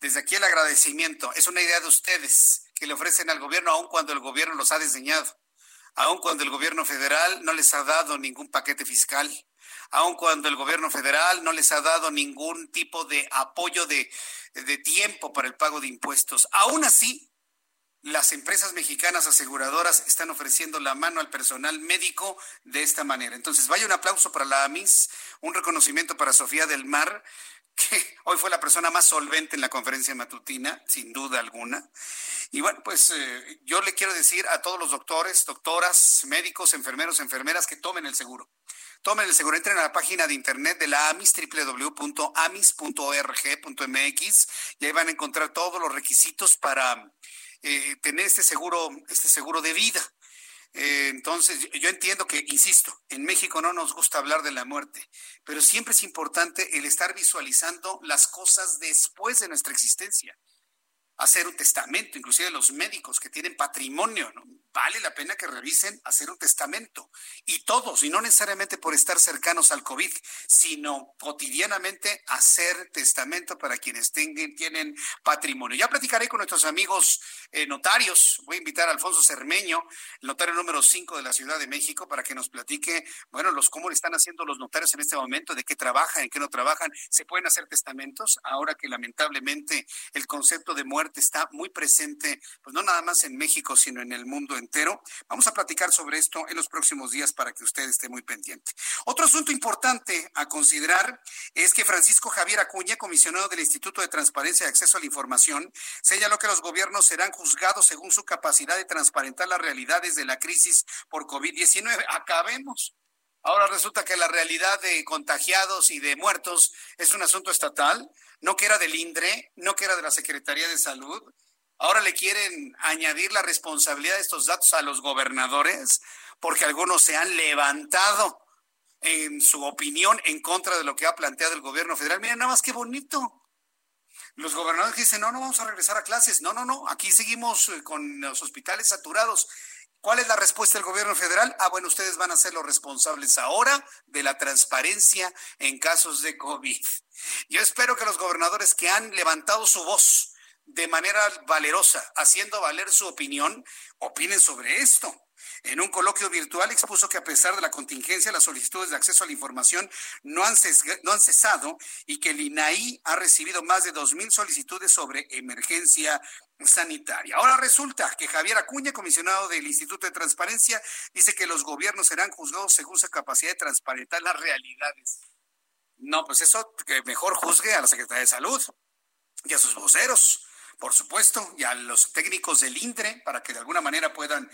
Desde aquí el agradecimiento. Es una idea de ustedes que le ofrecen al gobierno, aun cuando el gobierno los ha diseñado aun cuando el gobierno federal no les ha dado ningún paquete fiscal, aun cuando el gobierno federal no les ha dado ningún tipo de apoyo de, tiempo para el pago de impuestos. Aún así, las empresas mexicanas aseguradoras están ofreciendo la mano al personal médico de esta manera. Entonces, vaya un aplauso para la AMIS, un reconocimiento para Sofía del Mar, que hoy fue la persona más solvente en la conferencia matutina, sin duda alguna. Y bueno, pues eh, yo le quiero decir a todos los doctores, doctoras, médicos, enfermeros, enfermeras que tomen el seguro. Tomen el seguro, entren a la página de internet de la AMIS, www.amis.org.mx, y ahí van a encontrar todos los requisitos para eh, tener este seguro, este seguro de vida. Eh, entonces, yo entiendo que, insisto, en México no nos gusta hablar de la muerte, pero siempre es importante el estar visualizando las cosas después de nuestra existencia hacer un testamento, inclusive los médicos que tienen patrimonio, ¿no? vale la pena que revisen hacer un testamento. Y todos, y no necesariamente por estar cercanos al COVID, sino cotidianamente hacer testamento para quienes tengan, tienen patrimonio. Ya platicaré con nuestros amigos eh, notarios. Voy a invitar a Alfonso Cermeño, notario número 5 de la Ciudad de México, para que nos platique, bueno, los cómo le están haciendo los notarios en este momento, de qué trabajan, en qué no trabajan. ¿Se pueden hacer testamentos ahora que lamentablemente el concepto de muerte está muy presente, pues no nada más en México, sino en el mundo entero. Vamos a platicar sobre esto en los próximos días para que usted esté muy pendiente. Otro asunto importante a considerar es que Francisco Javier Acuña, comisionado del Instituto de Transparencia y Acceso a la Información, señaló que los gobiernos serán juzgados según su capacidad de transparentar las realidades de la crisis por COVID-19. Acabemos. Ahora resulta que la realidad de contagiados y de muertos es un asunto estatal, no que era del INDRE, no que era de la Secretaría de Salud, Ahora le quieren añadir la responsabilidad de estos datos a los gobernadores porque algunos se han levantado en su opinión en contra de lo que ha planteado el gobierno federal. Miren, nada más qué bonito. Los gobernadores dicen, no, no vamos a regresar a clases. No, no, no, aquí seguimos eh, con los hospitales saturados. ¿Cuál es la respuesta del gobierno federal? Ah, bueno, ustedes van a ser los responsables ahora de la transparencia en casos de COVID. Yo espero que los gobernadores que han levantado su voz de manera valerosa, haciendo valer su opinión, opinen sobre esto. En un coloquio virtual expuso que a pesar de la contingencia, las solicitudes de acceso a la información no han, no han cesado y que el INAI ha recibido más de 2.000 solicitudes sobre emergencia sanitaria. Ahora resulta que Javier Acuña, comisionado del Instituto de Transparencia, dice que los gobiernos serán juzgados según su capacidad de transparentar las realidades. No, pues eso que mejor juzgue a la Secretaría de Salud y a sus voceros por supuesto, y a los técnicos del INTRE para que de alguna manera puedan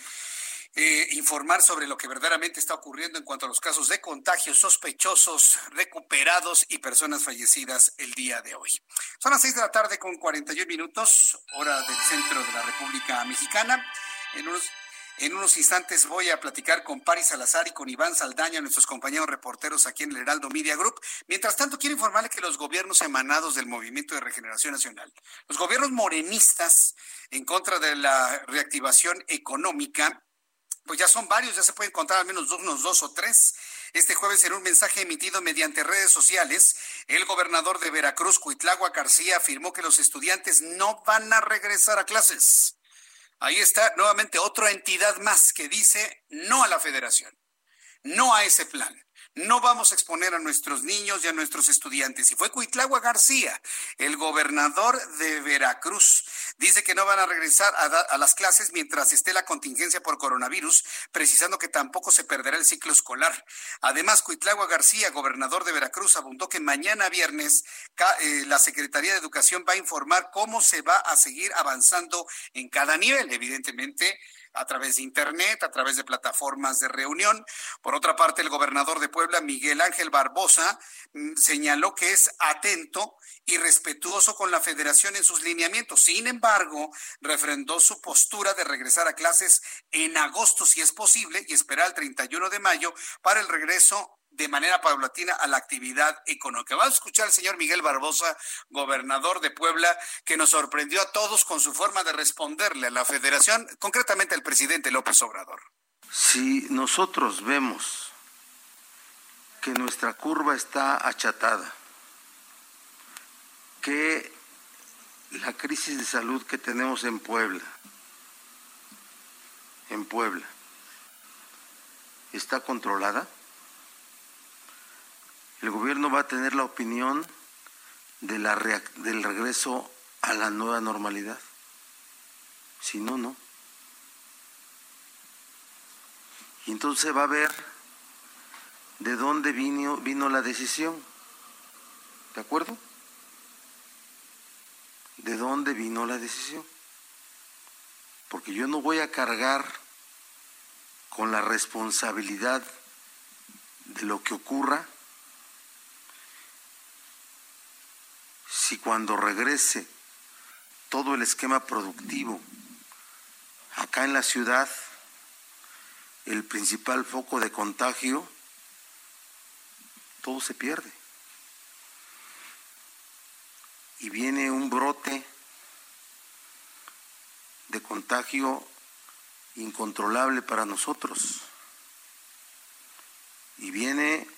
eh, informar sobre lo que verdaderamente está ocurriendo en cuanto a los casos de contagios sospechosos, recuperados y personas fallecidas el día de hoy. Son las seis de la tarde con 41 minutos, hora del centro de la República Mexicana. En unos en unos instantes voy a platicar con Paris Salazar y con Iván Saldaña, nuestros compañeros reporteros aquí en el Heraldo Media Group. Mientras tanto, quiero informarle que los gobiernos emanados del Movimiento de Regeneración Nacional, los gobiernos morenistas en contra de la reactivación económica, pues ya son varios, ya se pueden contar al menos unos dos o tres. Este jueves, en un mensaje emitido mediante redes sociales, el gobernador de Veracruz, Cuitlagua García, afirmó que los estudiantes no van a regresar a clases. Ahí está nuevamente otra entidad más que dice no a la federación, no a ese plan, no vamos a exponer a nuestros niños y a nuestros estudiantes. Y fue Cuitlagua García, el gobernador de Veracruz. Dice que no van a regresar a, las clases mientras esté la contingencia por coronavirus, precisando que tampoco se perderá el ciclo escolar. Además, Cuitlagua García, gobernador de Veracruz, abundó que mañana viernes eh, la Secretaría de Educación va a informar cómo se va a seguir avanzando en cada nivel. Evidentemente, a través de Internet, a través de plataformas de reunión. Por otra parte, el gobernador de Puebla, Miguel Ángel Barbosa, mm, señaló que es atento y respetuoso con la federación en sus lineamientos. Sin embargo, refrendó su postura de regresar a clases en agosto, si es posible, y esperar el 31 de mayo para el regreso de manera paulatina a la actividad económica. Vamos a escuchar al señor Miguel Barbosa, gobernador de Puebla, que nos sorprendió a todos con su forma de responderle a la federación, concretamente al presidente López Obrador. Si nosotros vemos que nuestra curva está achatada, que la crisis de salud que tenemos en Puebla, en Puebla, está controlada, el gobierno va a tener la opinión de la del regreso a la nueva normalidad. Si no, no. Y entonces va a ver de dónde vino, vino la decisión. ¿De acuerdo? ¿De dónde vino la decisión? Porque yo no voy a cargar con la responsabilidad de lo que ocurra si cuando regrese todo el esquema productivo acá en la ciudad, el principal foco de contagio, todo se pierde. Y viene un brote de contagio incontrolable para nosotros. Y viene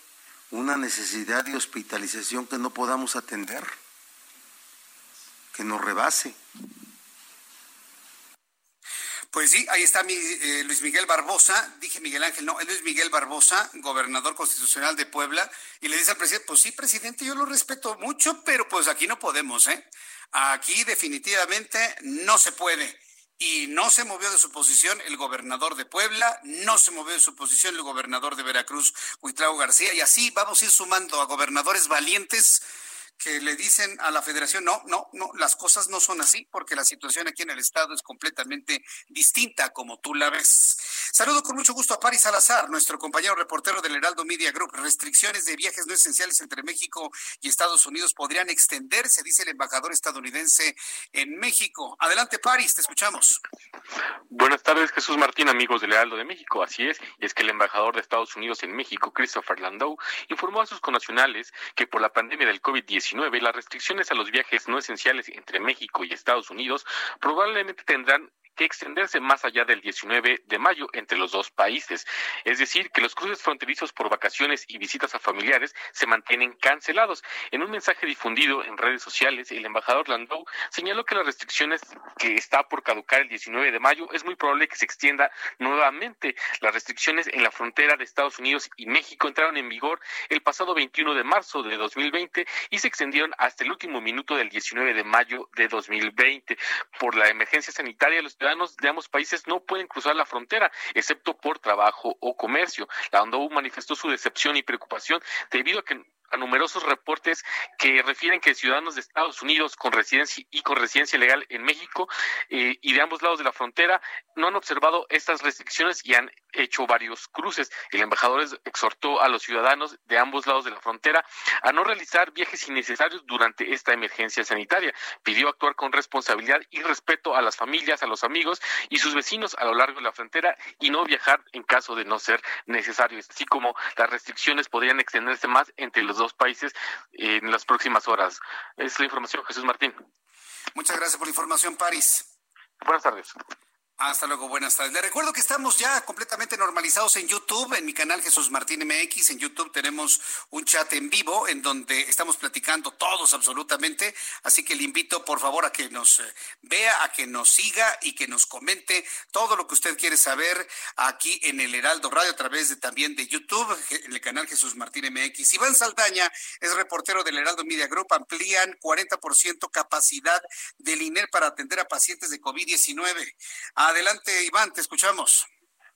una necesidad de hospitalización que no podamos atender que rebase. Pues sí, ahí está mi, eh, Luis Miguel Barbosa, dije Miguel Ángel, no, es Luis Miguel Barbosa, gobernador constitucional de Puebla, y le dice al presidente, pues sí, presidente, yo lo respeto mucho, pero pues aquí no podemos, ¿eh? Aquí definitivamente no se puede. Y no se movió de su posición el gobernador de Puebla, no se movió de su posición el gobernador de Veracruz, Huitlao García, y así vamos a ir sumando a gobernadores valientes que le dicen a la federación, no, no, no, las cosas no son así porque la situación aquí en el estado es completamente distinta como tú la ves. Saludo con mucho gusto a Paris Salazar, nuestro compañero reportero del Heraldo Media Group. Restricciones de viajes no esenciales entre México y Estados Unidos podrían extenderse, dice el embajador estadounidense en México. Adelante, Paris, te escuchamos. Buenas tardes, Jesús Martín, amigos del Heraldo de México. Así es, y es que el embajador de Estados Unidos en México, Christopher Landau, informó a sus connacionales que por la pandemia del COVID-19 las restricciones a los viajes no esenciales entre México y Estados Unidos probablemente tendrán que extenderse más allá del 19 de mayo entre los dos países. Es decir, que los cruces fronterizos por vacaciones y visitas a familiares se mantienen cancelados. En un mensaje difundido en redes sociales, el embajador Landau señaló que las restricciones que está por caducar el 19 de mayo es muy probable que se extienda nuevamente. Las restricciones en la frontera de Estados Unidos y México entraron en vigor el pasado 21 de marzo de 2020 y se extendieron hasta el último minuto del 19 de mayo de 2020. Por la emergencia sanitaria, los ciudadanos de ambos países no pueden cruzar la frontera, excepto por trabajo o comercio. La ONU manifestó su decepción y preocupación debido a que a numerosos reportes que refieren que ciudadanos de Estados Unidos con residencia y con residencia legal en México eh, y de ambos lados de la frontera no han observado estas restricciones y han hecho varios cruces. El embajador exhortó a los ciudadanos de ambos lados de la frontera a no realizar viajes innecesarios durante esta emergencia sanitaria. Pidió actuar con responsabilidad y respeto a las familias, a los amigos y sus vecinos a lo largo de la frontera y no viajar en caso de no ser necesario, así como las restricciones podrían extenderse más entre los dos países en las próximas horas. Es la información, Jesús Martín. Muchas gracias por la información, París. Buenas tardes. Hasta luego, buenas tardes. Le recuerdo que estamos ya completamente normalizados en YouTube, en mi canal Jesús Martín MX. En YouTube tenemos un chat en vivo en donde estamos platicando todos absolutamente. Así que le invito por favor a que nos eh, vea, a que nos siga y que nos comente todo lo que usted quiere saber aquí en el Heraldo Radio a través de también de YouTube, en el canal Jesús Martín MX. Iván Saldaña es reportero del Heraldo Media Group. Amplían 40% capacidad del INER para atender a pacientes de COVID-19. Adelante, Iván, te escuchamos.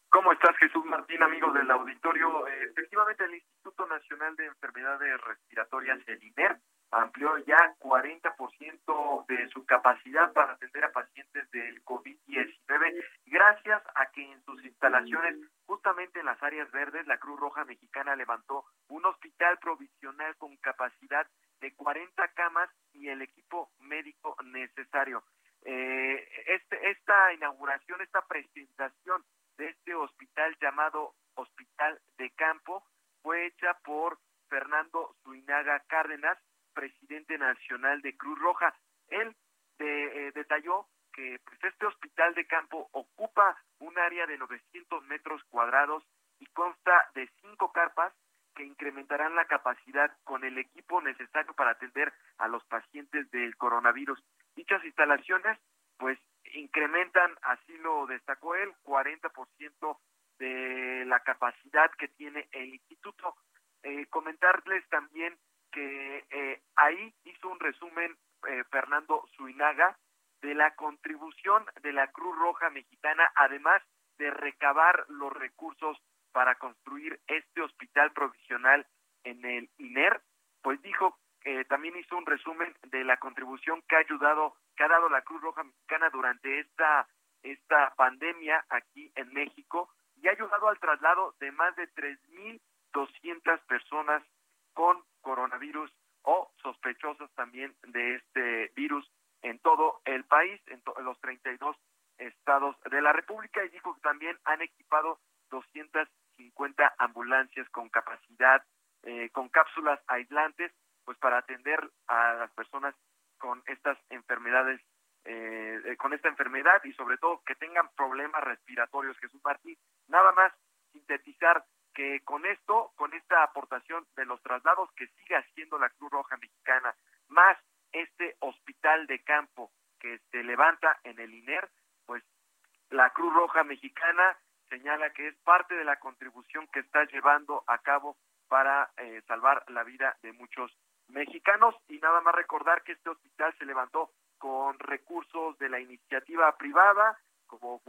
¿Cómo estás, Jesús Martín, amigos del auditorio? Efectivamente, el Instituto Nacional de Enfermedades Respiratorias, el INER, amplió ya 40% de su capacidad para atender a pacientes del COVID-19, gracias a que en sus instalaciones, justamente en las áreas verdes, la Cruz Roja Mexicana levantó un hospital provisional con capacidad de 40 camas y el equipo médico necesario. Eh, este, esta inauguración, esta presentación de este hospital llamado Hospital de Campo fue hecha por Fernando Zuinaga Cárdenas, presidente nacional de Cruz Roja. Él de, eh, detalló que pues, este hospital de campo ocupa un área de 900 metros cuadrados y consta de cinco carpas que incrementarán la capacidad con el equipo necesario para atender a los pacientes del coronavirus. Dichas instalaciones, pues, incrementan, así lo destacó él, 40% de la capacidad que tiene el instituto. Eh, comentarles también que eh, ahí hizo un resumen eh, Fernando Zuinaga de la contribución de la Cruz Roja Mexicana, además de recabar los recursos para construir este hospital provisional en el INER, pues dijo eh, también hizo un resumen que ha ayudado, que ha dado la Cruz Roja Mexicana durante esta, esta pandemia aquí en México y ha ayudado al traslado de más de 3.200 personas con coronavirus o sospechosas también de este virus en todo el país, en, en los 32 estados de la República. Y dijo que también han equipado 250 ambulancias con capacidad, eh, con cápsulas aislantes pues para atender a las personas con estas enfermedades, eh, eh, con esta enfermedad y sobre todo que tengan respiratorios. Jesús Martín, nada más sintetizar que con esto, con esta aportación de los traslados que sigue haciendo la Cruz Roja Mexicana, más este hospital de campo que se levanta en el INER, pues la Cruz Roja Mexicana señala que es parte de la contribución que está llevando a cabo para eh, salvar la vida de muchos mexicanos y nada más recordar que este hospital se levantó con recursos de la iniciativa privada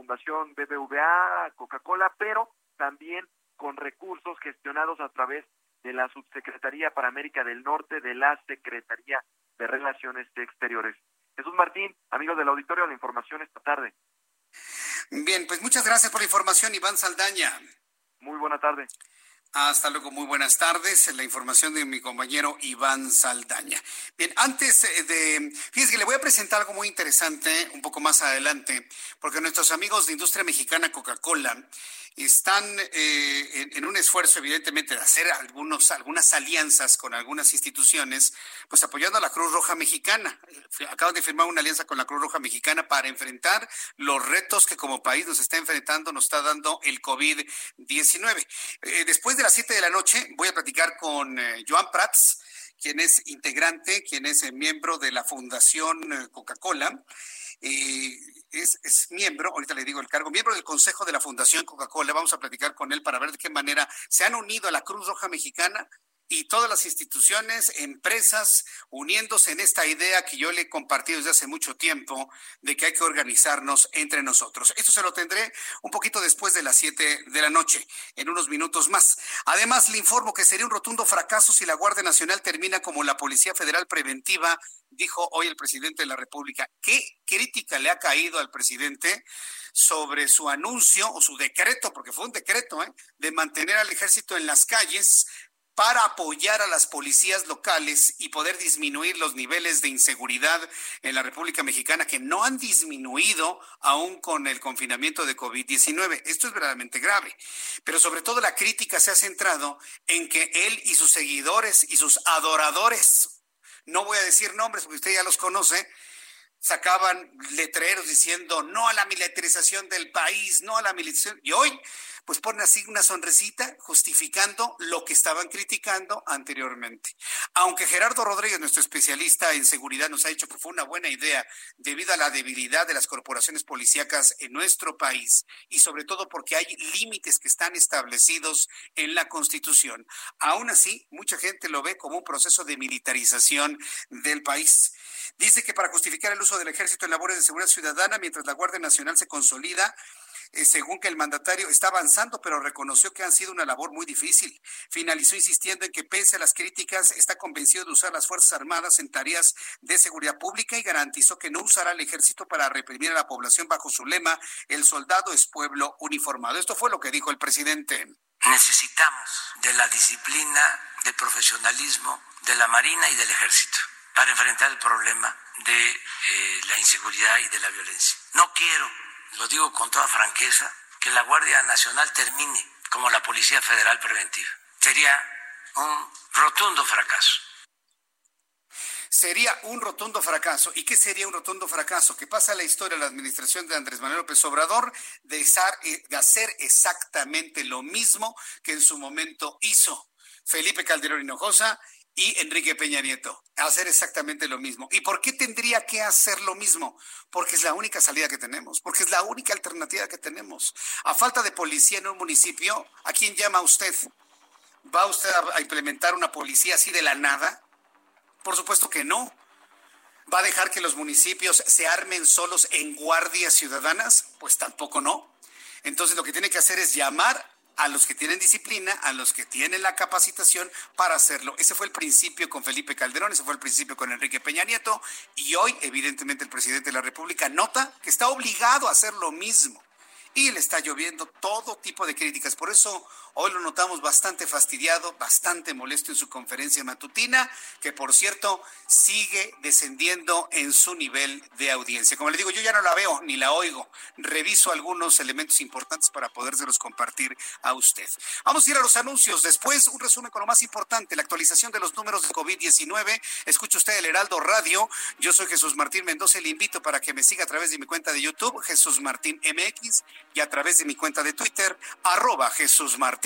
Fundación BBVA, Coca-Cola, pero también con recursos gestionados a través de la Subsecretaría para América del Norte de la Secretaría de Relaciones Exteriores. Jesús Martín, amigos del auditorio, la información esta tarde. Bien, pues muchas gracias por la información, Iván Saldaña. Muy buena tarde. Hasta luego, muy buenas tardes. La información de mi compañero Iván Saldaña. Bien, antes eh, de, fíjese que le voy a presentar algo muy interesante un poco más adelante, porque nuestros amigos de Industria Mexicana Coca-Cola están eh, en, un esfuerzo, evidentemente, de hacer algunos, algunas alianzas con algunas instituciones, pues apoyando a la Cruz Roja Mexicana. Acaban de firmar una alianza con la Cruz Roja Mexicana para enfrentar los retos que como país nos está enfrentando, nos está dando el COVID-19. Eh, después de las 7 de la noche voy a platicar con eh, Joan Prats, quien es integrante, quien es miembro de la Fundación Coca-Cola es, miembro, ahorita le digo el cargo, miembro del Consejo de la Fundación Coca-Cola. Vamos a platicar con él para ver de qué manera se han unido a la Cruz Roja Mexicana y todas las instituciones, empresas, uniéndose en esta idea que yo le he compartido desde hace mucho tiempo de que hay que organizarnos entre nosotros. Esto se lo tendré un poquito después de las 7 de la noche, en unos minutos más. Además, le informo que sería un rotundo fracaso si la Guardia Nacional termina como la Policía Federal Preventiva, dijo hoy el presidente de la República. ¿Qué crítica le ha caído al presidente? sobre su anuncio o su decreto, porque fue un decreto, ¿eh? de mantener al ejército en las calles para apoyar a las policías locales y poder disminuir los niveles de inseguridad en la República Mexicana que no han disminuido aún con el confinamiento de COVID-19. Esto es verdaderamente grave. Pero sobre todo la crítica se ha centrado en que él y sus seguidores y sus adoradores, no voy a decir nombres porque usted ya los conoce, sacaban letreros diciendo no a la militarización del país, no a la militarización. Y hoy pues ponen así una sonrisita justificando lo que estaban criticando anteriormente. Aunque Gerardo Rodríguez, nuestro especialista en seguridad, nos ha dicho que fue una buena idea debido a la debilidad de las corporaciones policíacas en nuestro país y sobre todo porque hay límites que están establecidos en la Constitución. Aún así, mucha gente lo ve como un proceso de militarización del país. Dice que para justificar el uso del ejército en labores de seguridad ciudadana, mientras la Guardia Nacional se consolida, eh, según que el mandatario está avanzando, pero reconoció que han sido una labor muy difícil. Finalizó insistiendo en que pese a las críticas, está convencido de usar las Fuerzas Armadas en tareas de seguridad pública y garantizó que no usará el ejército para reprimir a la población bajo su lema, el soldado es pueblo uniformado. Esto fue lo que dijo el presidente. Necesitamos de la disciplina, del profesionalismo de la Marina y del Ejército para enfrentar el problema de eh, la inseguridad y de la violencia. No quiero lo digo con toda franqueza, que la Guardia Nacional termine como la Policía Federal Preventiva. Sería un rotundo fracaso. Sería un rotundo fracaso. ¿Y qué sería un rotundo fracaso? Que pasa la historia de la administración de Andrés Manuel López Obrador eh, de hacer exactamente lo mismo que en su momento hizo Felipe Calderón Hinojosa y Enrique Peña Nieto hacer exactamente lo mismo. ¿Y por qué tendría que hacer lo mismo? Porque es la única salida que tenemos, porque es la única alternativa que tenemos. A falta de policía en un municipio, ¿a quién llama usted? ¿Va usted a implementar una policía así de la nada? Por supuesto que no. ¿Va a dejar que los municipios se armen solos en guardias ciudadanas? Pues tampoco no. Entonces lo que tiene que hacer es llamar a los que tienen disciplina, a los que tienen la capacitación para hacerlo. Ese fue el principio con Felipe Calderón, ese fue el principio con Enrique Peña Nieto y hoy evidentemente el presidente de la República nota que está obligado a hacer lo mismo y le está lloviendo todo tipo de críticas. Por eso Hoy lo notamos bastante fastidiado, bastante molesto en su conferencia matutina, que por cierto sigue descendiendo en su nivel de audiencia. Como le digo, yo ya no la veo ni la oigo. Reviso algunos elementos importantes para podérselos compartir a usted. Vamos a ir a los anuncios. Después, un resumen con lo más importante, la actualización de los números de COVID-19. Escucha usted el Heraldo Radio. Yo soy Jesús Martín Mendoza le invito para que me siga a través de mi cuenta de YouTube, Jesús Martín MX, y a través de mi cuenta de Twitter, arroba Jesús Martín.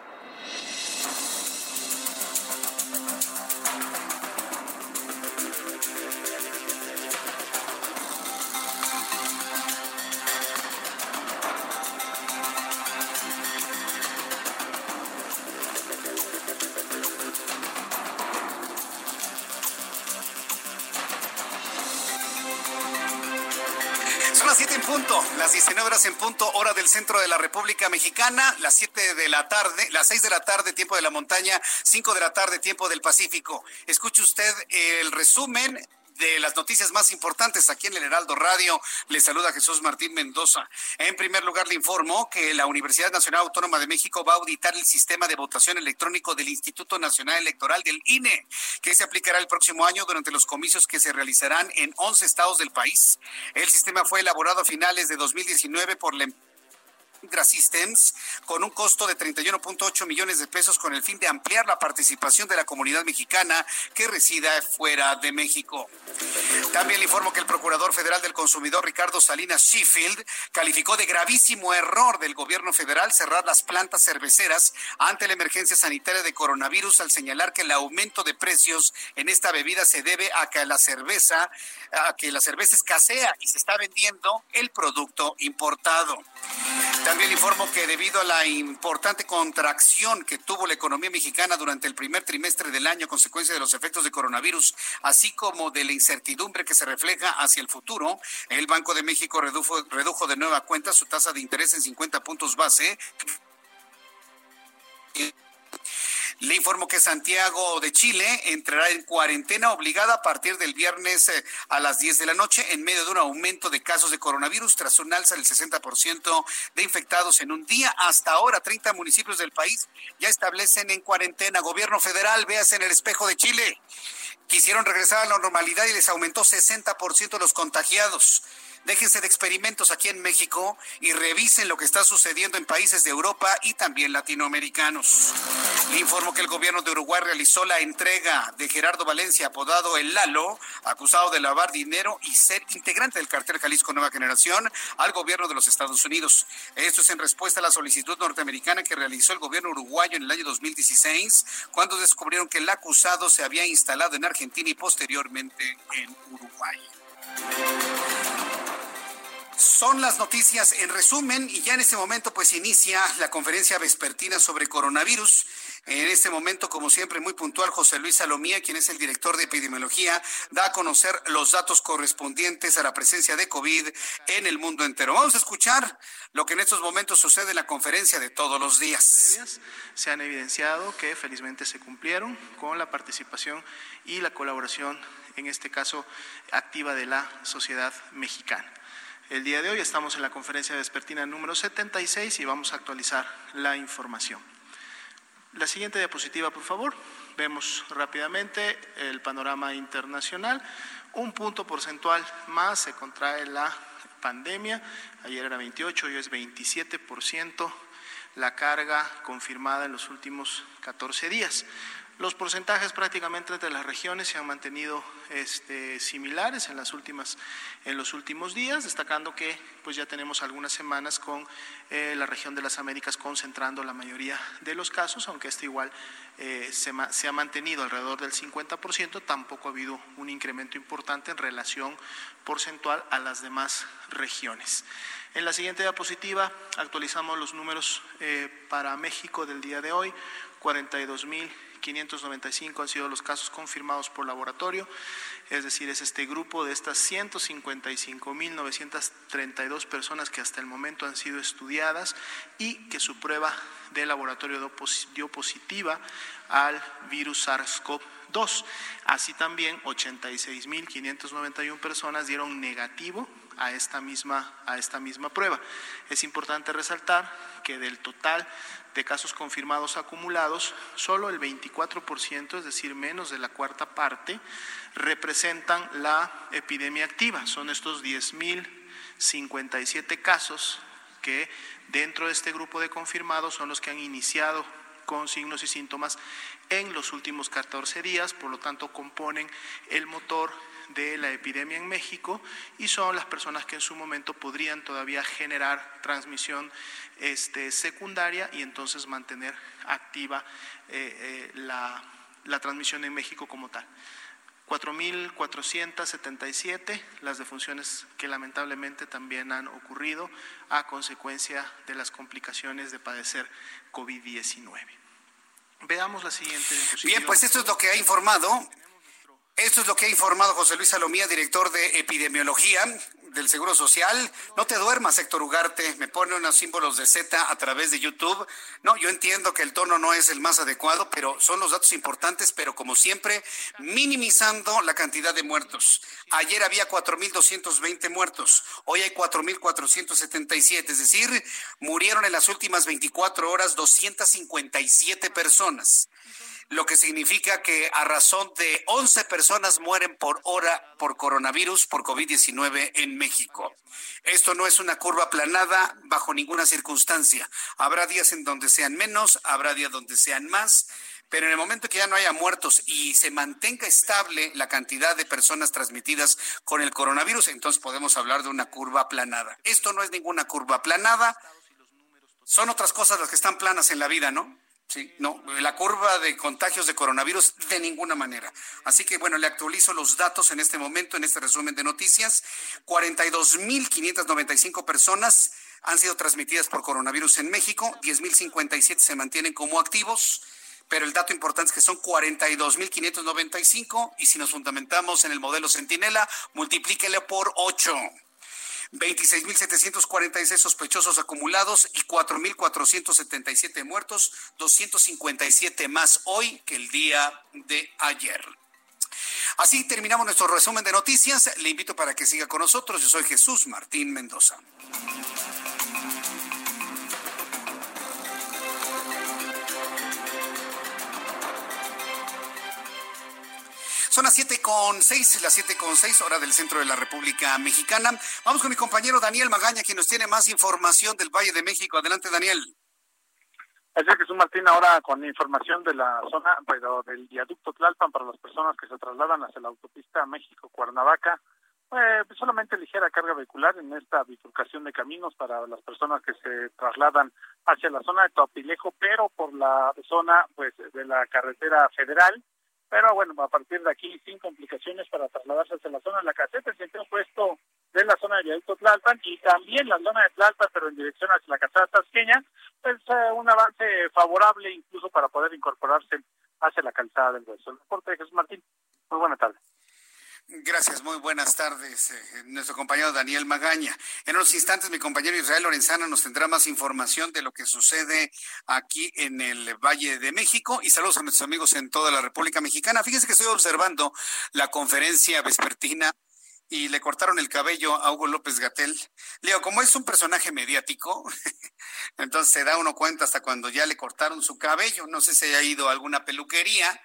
Del centro de la República Mexicana, las 7 de la tarde, las 6 de la tarde, tiempo de la montaña, 5 de la tarde, tiempo del Pacífico. Escuche usted el resumen de las noticias más importantes aquí en el Heraldo Radio. Le saluda Jesús Martín Mendoza. En primer lugar, le informo que la Universidad Nacional Autónoma de México va a auditar el sistema de votación electrónico del Instituto Nacional Electoral del INE, que se aplicará el próximo año durante los comicios que se realizarán en 11 estados del país. El sistema fue elaborado a finales de 2019 por la Systems con un costo de 31.8 millones de pesos con el fin de ampliar la participación de la comunidad mexicana que resida fuera de México. También le informo que el Procurador Federal del Consumidor, Ricardo Salinas Sheffield, calificó de gravísimo error del gobierno federal cerrar las plantas cerveceras ante la emergencia sanitaria de coronavirus al señalar que el aumento de precios en esta bebida se debe a que la cerveza, a que la cerveza escasea y se está vendiendo el producto importado. También informo que debido a la importante contracción que tuvo la economía mexicana durante el primer trimestre del año a consecuencia de los efectos de coronavirus, así como de la incertidumbre que se refleja hacia el futuro, el Banco de México redujo de nueva cuenta su tasa de interés en 50 puntos base le informo que Santiago de Chile entrará en cuarentena obligada a partir del viernes eh, a las 10 de la noche en medio de un aumento de casos de coronavirus tras un alza del 60% de infectados en un día. Hasta ahora, 30 municipios del país ya establecen en cuarentena. Gobierno federal, véase en el espejo de Chile. Quisieron regresar a la normalidad y les aumentó 60% los contagiados. Déjense de experimentos aquí en México y revisen lo que está sucediendo en países de Europa y también latinoamericanos. Informo que el gobierno de Uruguay realizó la entrega de Gerardo Valencia, apodado El Lalo, acusado de lavar dinero y ser integrante del cartel Jalisco Nueva Generación, al gobierno de los Estados Unidos. Esto es en respuesta a la solicitud norteamericana que realizó el gobierno uruguayo en el año 2016, cuando descubrieron que el acusado se había instalado en Argentina y posteriormente en Uruguay. Son las noticias en resumen y ya en este momento pues inicia la conferencia vespertina sobre coronavirus. En este momento, como siempre, muy puntual, José Luis Salomía, quien es el director de epidemiología, da a conocer los datos correspondientes a la presencia de COVID en el mundo entero. Vamos a escuchar lo que en estos momentos sucede en la conferencia de todos los días. Se han evidenciado que felizmente se cumplieron con la participación y la colaboración, en este caso, activa de la sociedad mexicana. El día de hoy estamos en la conferencia vespertina número 76 y vamos a actualizar la información. La siguiente diapositiva, por favor. Vemos rápidamente el panorama internacional. Un punto porcentual más se contrae la pandemia. Ayer era 28, hoy es 27% la carga confirmada en los últimos 14 días. Los porcentajes prácticamente entre las regiones se han mantenido este, similares en, las últimas, en los últimos días, destacando que pues ya tenemos algunas semanas con eh, la región de las Américas concentrando la mayoría de los casos, aunque este igual eh, se, se, ha mantenido alrededor del 50%, tampoco ha habido un incremento importante en relación porcentual a las demás regiones. En la siguiente diapositiva actualizamos los números eh, para México del día de hoy, 42 mil 595 han sido los casos confirmados por laboratorio, es decir, es este grupo de estas 155.932 personas que hasta el momento han sido estudiadas y que su prueba de laboratorio dio positiva al virus SARS-CoV-2. Así también 86.591 personas dieron negativo a esta misma a esta misma prueba. Es importante resaltar que del total de casos confirmados acumulados, solo el 24%, es decir, menos de la cuarta parte, representan la epidemia activa. Son estos 10.057 casos que dentro de este grupo de confirmados son los que han iniciado con signos y síntomas en los últimos 14 días, por lo tanto componen el motor de la epidemia en México y son las personas que en su momento podrían todavía generar transmisión este, secundaria y entonces mantener activa eh, eh, la, la transmisión en México como tal. 4.477 las defunciones que lamentablemente también han ocurrido a consecuencia de las complicaciones de padecer COVID-19. Veamos la siguiente diapositiva. Bien, pues esto es lo que ha informado esto es lo que ha informado José Luis Salomía, director de epidemiología del Seguro Social. No te duermas, Héctor Ugarte. Me pone unos símbolos de Z a través de YouTube. No, yo entiendo que el tono no es el más adecuado, pero son los datos importantes, pero como siempre, minimizando la cantidad de muertos. Ayer había 4.220 muertos, hoy hay 4.477, es decir, murieron en las últimas 24 horas 257 personas lo que significa que a razón de 11 personas mueren por hora por coronavirus, por COVID-19 en México. Esto no es una curva aplanada bajo ninguna circunstancia. Habrá días en donde sean menos, habrá días donde sean más, pero en el momento que ya no haya muertos y se mantenga estable la cantidad de personas transmitidas con el coronavirus, entonces podemos hablar de una curva aplanada. Esto no es ninguna curva aplanada, son otras cosas las que están planas en la vida, ¿no? Sí, no, la curva de contagios de coronavirus de ninguna manera. Así que bueno, le actualizo los datos en este momento, en este resumen de noticias. 42.595 personas han sido transmitidas por coronavirus en México, 10.057 se mantienen como activos, pero el dato importante es que son 42.595 y si nos fundamentamos en el modelo Centinela, multiplíquele por 8. 26.746 sospechosos acumulados y 4.477 muertos, 257 más hoy que el día de ayer. Así terminamos nuestro resumen de noticias. Le invito para que siga con nosotros. Yo soy Jesús Martín Mendoza. Son las siete con seis, las siete con seis, hora del centro de la República Mexicana. Vamos con mi compañero Daniel Magaña, quien nos tiene más información del Valle de México. Adelante, Daniel. Así es, Jesús Martín, ahora con información de la zona, pero del viaducto Tlalpan para las personas que se trasladan hacia la autopista México-Cuernavaca. Pues solamente ligera carga vehicular en esta bifurcación de caminos para las personas que se trasladan hacia la zona de Topilejo, pero por la zona pues de la carretera federal pero bueno, a partir de aquí, sin complicaciones para trasladarse hacia la zona de la caseta, el sentido opuesto de la zona de Viaducto Tlalpan y también la zona de Tlalpan, pero en dirección hacia la caseta tasqueña, pues eh, un avance favorable incluso para poder incorporarse hacia la calzada del hueso. El reporte de Jesús Martín. Muy buena tarde. Gracias, muy buenas tardes. Eh, nuestro compañero Daniel Magaña. En unos instantes mi compañero Israel Lorenzana nos tendrá más información de lo que sucede aquí en el Valle de México y saludos a nuestros amigos en toda la República Mexicana. Fíjense que estoy observando la conferencia vespertina y le cortaron el cabello a Hugo López Gatel. Leo, como es un personaje mediático, entonces se da uno cuenta hasta cuando ya le cortaron su cabello. No sé si haya ido a alguna peluquería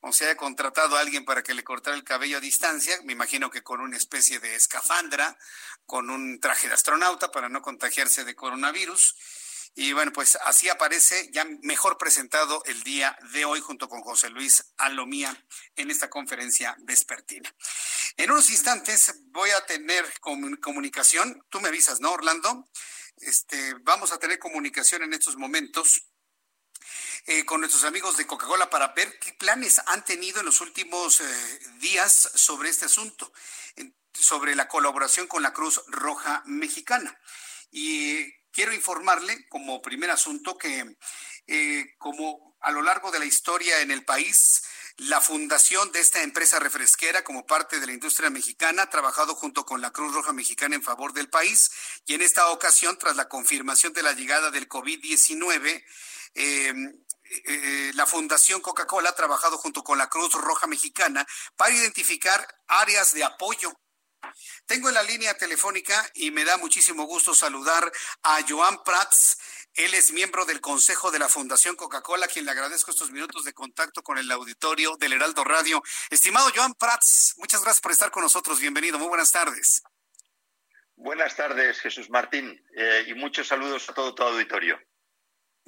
o se haya contratado a alguien para que le cortara el cabello a distancia, me imagino que con una especie de escafandra, con un traje de astronauta para no contagiarse de coronavirus. Y bueno, pues así aparece ya mejor presentado el día de hoy junto con José Luis Alomía en esta conferencia vespertina. En unos instantes voy a tener comunicación, tú me avisas, ¿no, Orlando? Este, vamos a tener comunicación en estos momentos eh, con nuestros amigos de Coca-Cola para ver qué planes han tenido en los últimos eh, días sobre este asunto, sobre la colaboración con la Cruz Roja Mexicana. Y quiero informarle como primer asunto que eh, como a lo largo de la historia en el país, la fundación de esta empresa refresquera como parte de la industria mexicana ha trabajado junto con la Cruz Roja Mexicana en favor del país y en esta ocasión, tras la confirmación de la llegada del COVID-19, eh, eh, la Fundación Coca-Cola ha trabajado junto con la Cruz Roja Mexicana para identificar áreas de apoyo. Tengo en la línea telefónica y me da muchísimo gusto saludar a Joan Prats. Él es miembro del Consejo de la Fundación Coca-Cola, quien le agradezco estos minutos de contacto con el auditorio del Heraldo Radio. Estimado Joan Prats, muchas gracias por estar con nosotros. Bienvenido. Muy buenas tardes. Buenas tardes, Jesús Martín, eh, y muchos saludos a todo tu auditorio.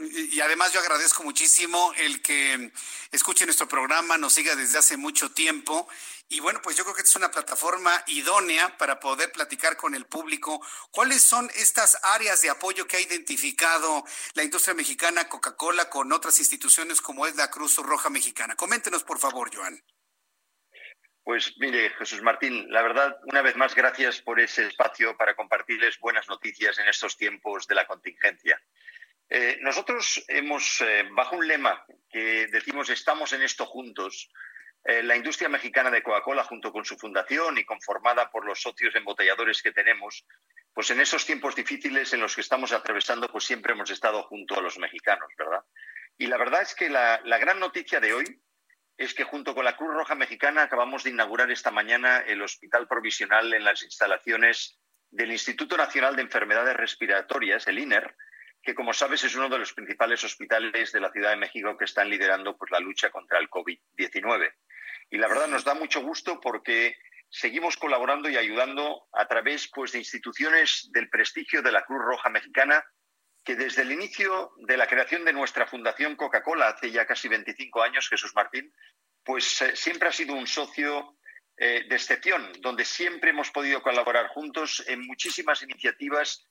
Y además yo agradezco muchísimo el que escuche nuestro programa, nos siga desde hace mucho tiempo. Y bueno, pues yo creo que es una plataforma idónea para poder platicar con el público. ¿Cuáles son estas áreas de apoyo que ha identificado la industria mexicana Coca-Cola con otras instituciones como es la Cruz Roja Mexicana? Coméntenos, por favor, Joan. Pues mire, Jesús Martín, la verdad, una vez más, gracias por ese espacio para compartirles buenas noticias en estos tiempos de la contingencia. Eh, nosotros hemos, eh, bajo un lema que decimos estamos en esto juntos, eh, la industria mexicana de Coca-Cola, junto con su fundación y conformada por los socios embotelladores que tenemos, pues en esos tiempos difíciles en los que estamos atravesando, pues siempre hemos estado junto a los mexicanos, ¿verdad? Y la verdad es que la, la gran noticia de hoy es que junto con la Cruz Roja Mexicana acabamos de inaugurar esta mañana el hospital provisional en las instalaciones del Instituto Nacional de Enfermedades Respiratorias, el INER, que como sabes es uno de los principales hospitales de la Ciudad de México que están liderando pues, la lucha contra el COVID-19. Y la verdad nos da mucho gusto porque seguimos colaborando y ayudando a través pues, de instituciones del prestigio de la Cruz Roja Mexicana, que desde el inicio de la creación de nuestra Fundación Coca-Cola, hace ya casi 25 años, Jesús Martín, pues eh, siempre ha sido un socio eh, de excepción, donde siempre hemos podido colaborar juntos en muchísimas iniciativas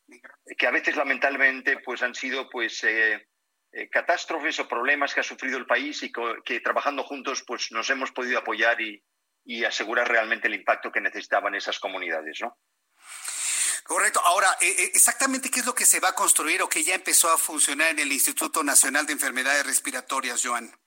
que a veces lamentablemente pues han sido pues eh, eh, catástrofes o problemas que ha sufrido el país y que, trabajando juntos pues nos hemos podido apoyar y, y, asegurar realmente el impacto que necesitaban esas comunidades, ¿no? Correcto. Ahora, eh, eh, exactamente qué es lo que se va a construir o que ya empezó a funcionar en el Instituto Nacional de Enfermedades Respiratorias, Joan.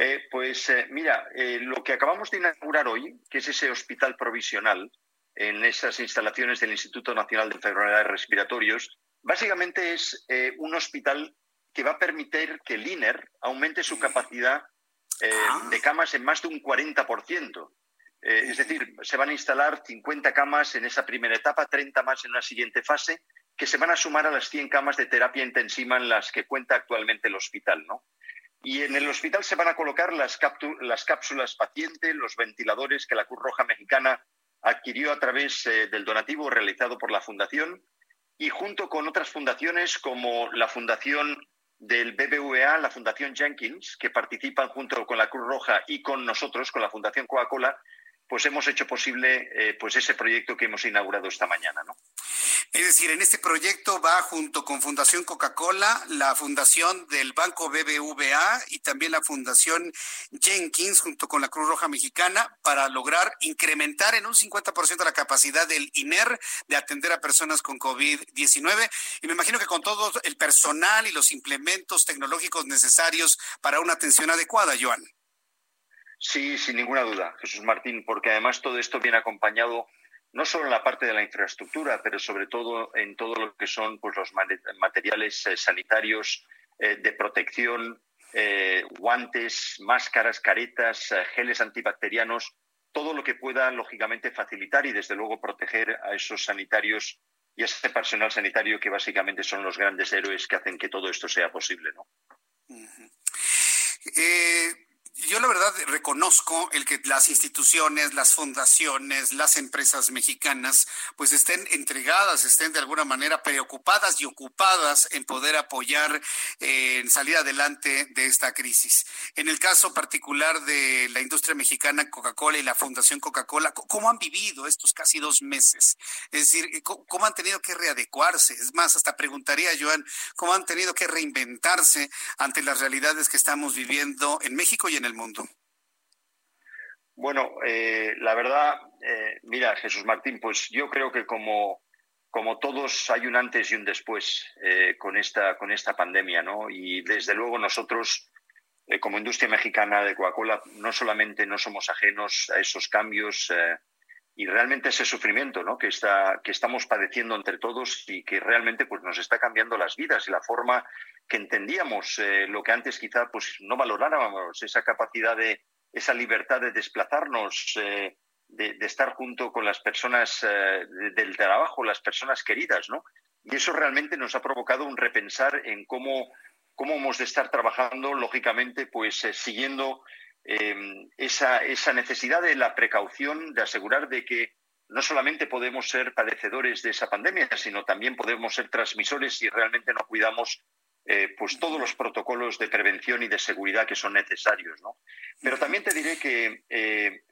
Eh, pues mira, lo que acabamos de inaugurar hoy, que es ese hospital provisional en esas instalaciones del Instituto Nacional de Enfermedades Respiratorias, básicamente es un hospital que va a permitir que el INER aumente su capacidad ah. de camas en más de un 40%. Eh, es decir, se van a instalar 50 camas en esa primera etapa, 30 más en la siguiente fase, que se van a sumar a las 100 camas de terapia intensiva en las que cuenta actualmente el hospital. ¿no? Y en el hospital se van a colocar las, las cápsulas paciente, los ventiladores que la Cruz Roja Mexicana adquirió a través eh, del donativo realizado por la Fundación y junto con otras fundaciones como la Fundación del BBVA, la Fundación Jenkins, que participan junto con la Cruz Roja y con nosotros, con la Fundación Coca-Cola, pues hemos hecho posible eh, pues ese proyecto que hemos inaugurado esta mañana, ¿no? Es decir, en este proyecto va junto con Fundación Coca-Cola, la Fundación del Banco BBVA y también la Fundación Jenkins junto con la Cruz Roja Mexicana para lograr incrementar en un 50% la capacidad del INER de atender a personas con COVID-19 y me imagino que con todo el personal y los implementos tecnológicos necesarios para una atención adecuada, Joan. Sí, sin ninguna duda, Jesús Martín, porque además todo esto viene acompañado no solo en la parte de la infraestructura, pero sobre todo en todo lo que son pues, los materiales eh, sanitarios eh, de protección, eh, guantes, máscaras, caretas, geles antibacterianos, todo lo que pueda, lógicamente, facilitar y, desde luego, proteger a esos sanitarios y a ese personal sanitario que básicamente son los grandes héroes que hacen que todo esto sea posible. ¿no? Yo la verdad reconozco el que las instituciones, las fundaciones, las empresas mexicanas, pues estén entregadas, estén de alguna manera preocupadas y ocupadas en poder apoyar, eh, en salir adelante de esta crisis. En el caso particular de la industria mexicana Coca-Cola y la Fundación Coca-Cola, ¿cómo han vivido estos casi dos meses? Es decir, ¿cómo han tenido que readecuarse? Es más, hasta preguntaría, Joan, ¿cómo han tenido que reinventarse ante las realidades que estamos viviendo en México y en el mundo? Bueno, eh, la verdad, eh, mira, Jesús Martín, pues yo creo que como, como todos hay un antes y un después eh, con, esta, con esta pandemia, ¿no? Y desde luego nosotros, como industria mexicana de Coca-Cola, no solamente no somos ajenos a esos cambios y realmente ese sufrimiento ¿no? que, está, que estamos padeciendo entre todos y que realmente pues, nos está cambiando las vidas y la forma que entendíamos lo que antes quizá pues, no valorábamos, esa capacidad de, esa libertad de desplazarnos, eh, de, estar junto con las personas eh, del trabajo, las personas queridas, ¿no? Y eso realmente nos ha provocado un repensar en cómo, cómo hemos de estar trabajando, lógicamente, pues eh, siguiendo em, esa, esa necesidad de la precaución, de asegurar de que no solamente podemos ser padecedores de esa pandemia, sino también podemos ser transmisores si realmente no cuidamos eh, pues todos los protocolos de prevención y de seguridad que son necesarios. ¿no? Pero también te diré que eh,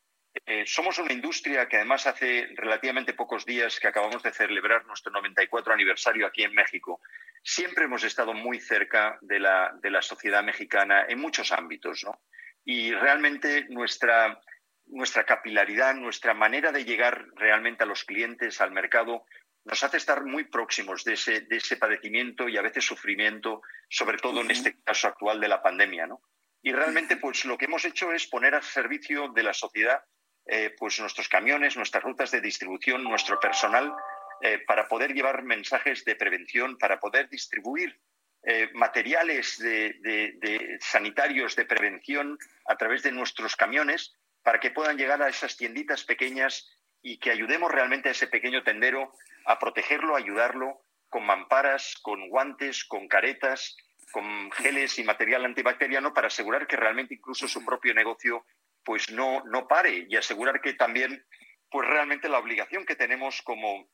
eh, somos una industria que además hace relativamente pocos días que acabamos de celebrar nuestro 94 aniversario aquí en México. Siempre hemos estado muy cerca de la, de la sociedad mexicana en muchos ámbitos. ¿no? Y realmente nuestra, nuestra capilaridad, nuestra manera de llegar realmente a los clientes, al mercado, nos hace estar muy próximos de ese, de ese padecimiento y a veces sufrimiento, sobre todo en este caso actual de la pandemia. ¿no? Y realmente pues lo que hemos hecho es poner al servicio de la sociedad eh, pues nuestros camiones, nuestras rutas de distribución, nuestro personal, eh, para poder llevar mensajes de prevención, para poder distribuir eh, materiales de, sanitarios de prevención a través de nuestros camiones, para que puedan llegar a esas tienditas pequeñas y que ayudemos realmente a ese pequeño tendero a protegerlo, a ayudarlo con mamparas, con guantes, con caretas, con geles y material antibacteriano para asegurar que realmente incluso su propio negocio pues no, no pare y asegurar que también pues realmente la obligación que tenemos como,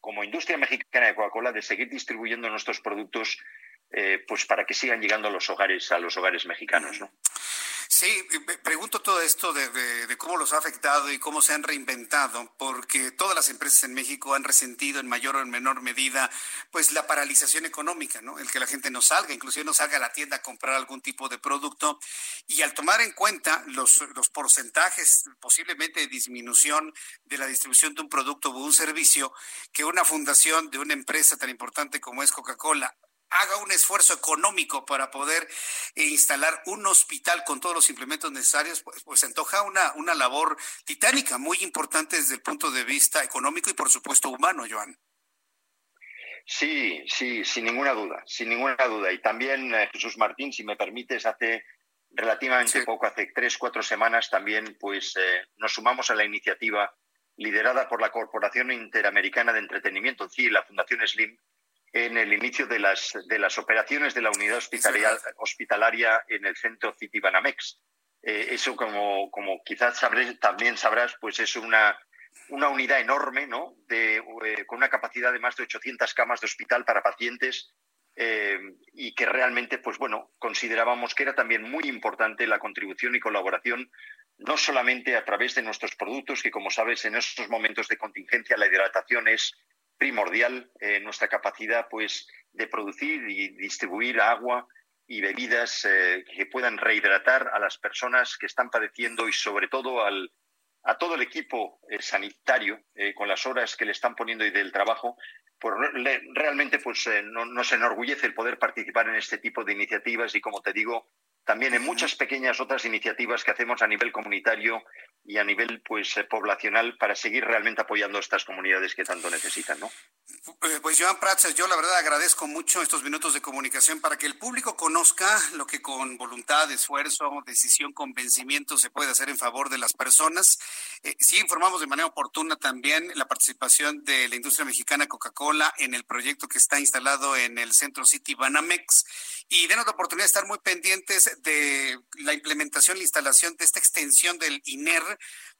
como industria mexicana de Coca-Cola de seguir distribuyendo nuestros productos eh, pues para que sigan llegando a los hogares, a los hogares mexicanos, ¿no? Sí, pregunto todo esto de, cómo los ha afectado y cómo se han reinventado, porque todas las empresas en México han resentido en mayor o en menor medida, pues la paralización económica, ¿no? El que la gente no salga, inclusive no salga a la tienda a comprar algún tipo de producto. Y al tomar en cuenta los, los porcentajes posiblemente de disminución de la distribución de un producto o un servicio, que una fundación de una empresa tan importante como es Coca-Cola haga un esfuerzo económico para poder eh, instalar un hospital con todos los implementos necesarios, pues, pues antoja una, una labor titánica, muy importante desde el punto de vista económico y por supuesto humano, Joan. Sí, sí, sin ninguna duda, sin ninguna duda. Y también, eh, Jesús Martín, si me permites, hace relativamente poco, hace tres, cuatro semanas, también pues eh, nos sumamos a la iniciativa liderada por la Corporación Interamericana de Entretenimiento, y la Fundación Slim, en el inicio de las, de las operaciones de la unidad hospitalaria, hospitalaria en el centro Citibanamex. Eh, eso, como, como quizás también sabrás, pues es una, una unidad enorme, ¿no? De, eh, con una capacidad de más de 800 camas de hospital para pacientes eh, y que realmente, pues bueno, considerábamos que era también muy importante la contribución y colaboración, no solamente a través de nuestros productos, que como sabes, en estos momentos de contingencia la hidratación es primordial eh, nuestra capacidad pues de producir y distribuir agua y bebidas eh, que puedan rehidratar a las personas que están padeciendo y sobre todo al, a todo el equipo eh, sanitario con las horas que le están poniendo y del trabajo pues realmente pues nos enorgullece el poder participar en este tipo de iniciativas y como te digo también en muchas pequeñas otras iniciativas que hacemos a nivel comunitario y a nivel pues eh, poblacional para seguir realmente apoyando a estas comunidades que tanto necesitan, ¿no? Eh, pues Joan Prats, yo la verdad agradezco mucho estos minutos de comunicación para que el público conozca lo que con voluntad, esfuerzo, decisión, convencimiento se puede hacer en favor de las personas. Eh, sí informamos de manera oportuna también la participación de la industria mexicana Coca-Cola en el proyecto que está instalado en el Centro City Banamex y denos la oportunidad de estar muy pendientes de la implementación, la instalación de esta extensión del INER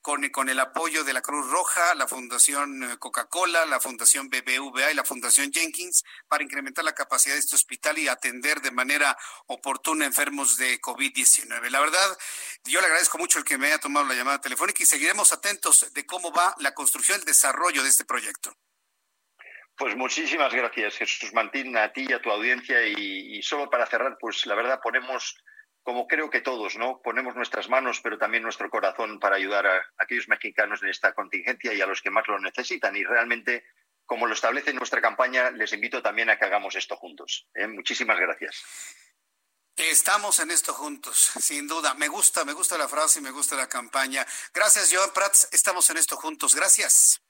con, el apoyo de la Cruz Roja, la Fundación eh, Coca-Cola, la Fundación BBVA y la Fundación Jenkins para incrementar la capacidad de este hospital y atender de manera oportuna enfermos de COVID-19. La verdad, yo le agradezco mucho el que me haya tomado la llamada telefónica y seguiremos atentos de cómo va la construcción y el desarrollo de este proyecto. Pues muchísimas gracias, Jesús Martín, a ti y a tu audiencia. y, solo para cerrar, pues la verdad ponemos como creo que todos, ¿no? Ponemos nuestras manos, pero también nuestro corazón para ayudar a aquellos mexicanos en esta contingencia y a los que más lo necesitan. Y realmente, como lo establece nuestra campaña, les invito también a que hagamos esto juntos. ¿eh? Muchísimas gracias. Estamos en esto juntos, sin duda. Me gusta, me gusta la frase y me gusta la campaña. Gracias, Joan Prats. Estamos en esto juntos. Gracias.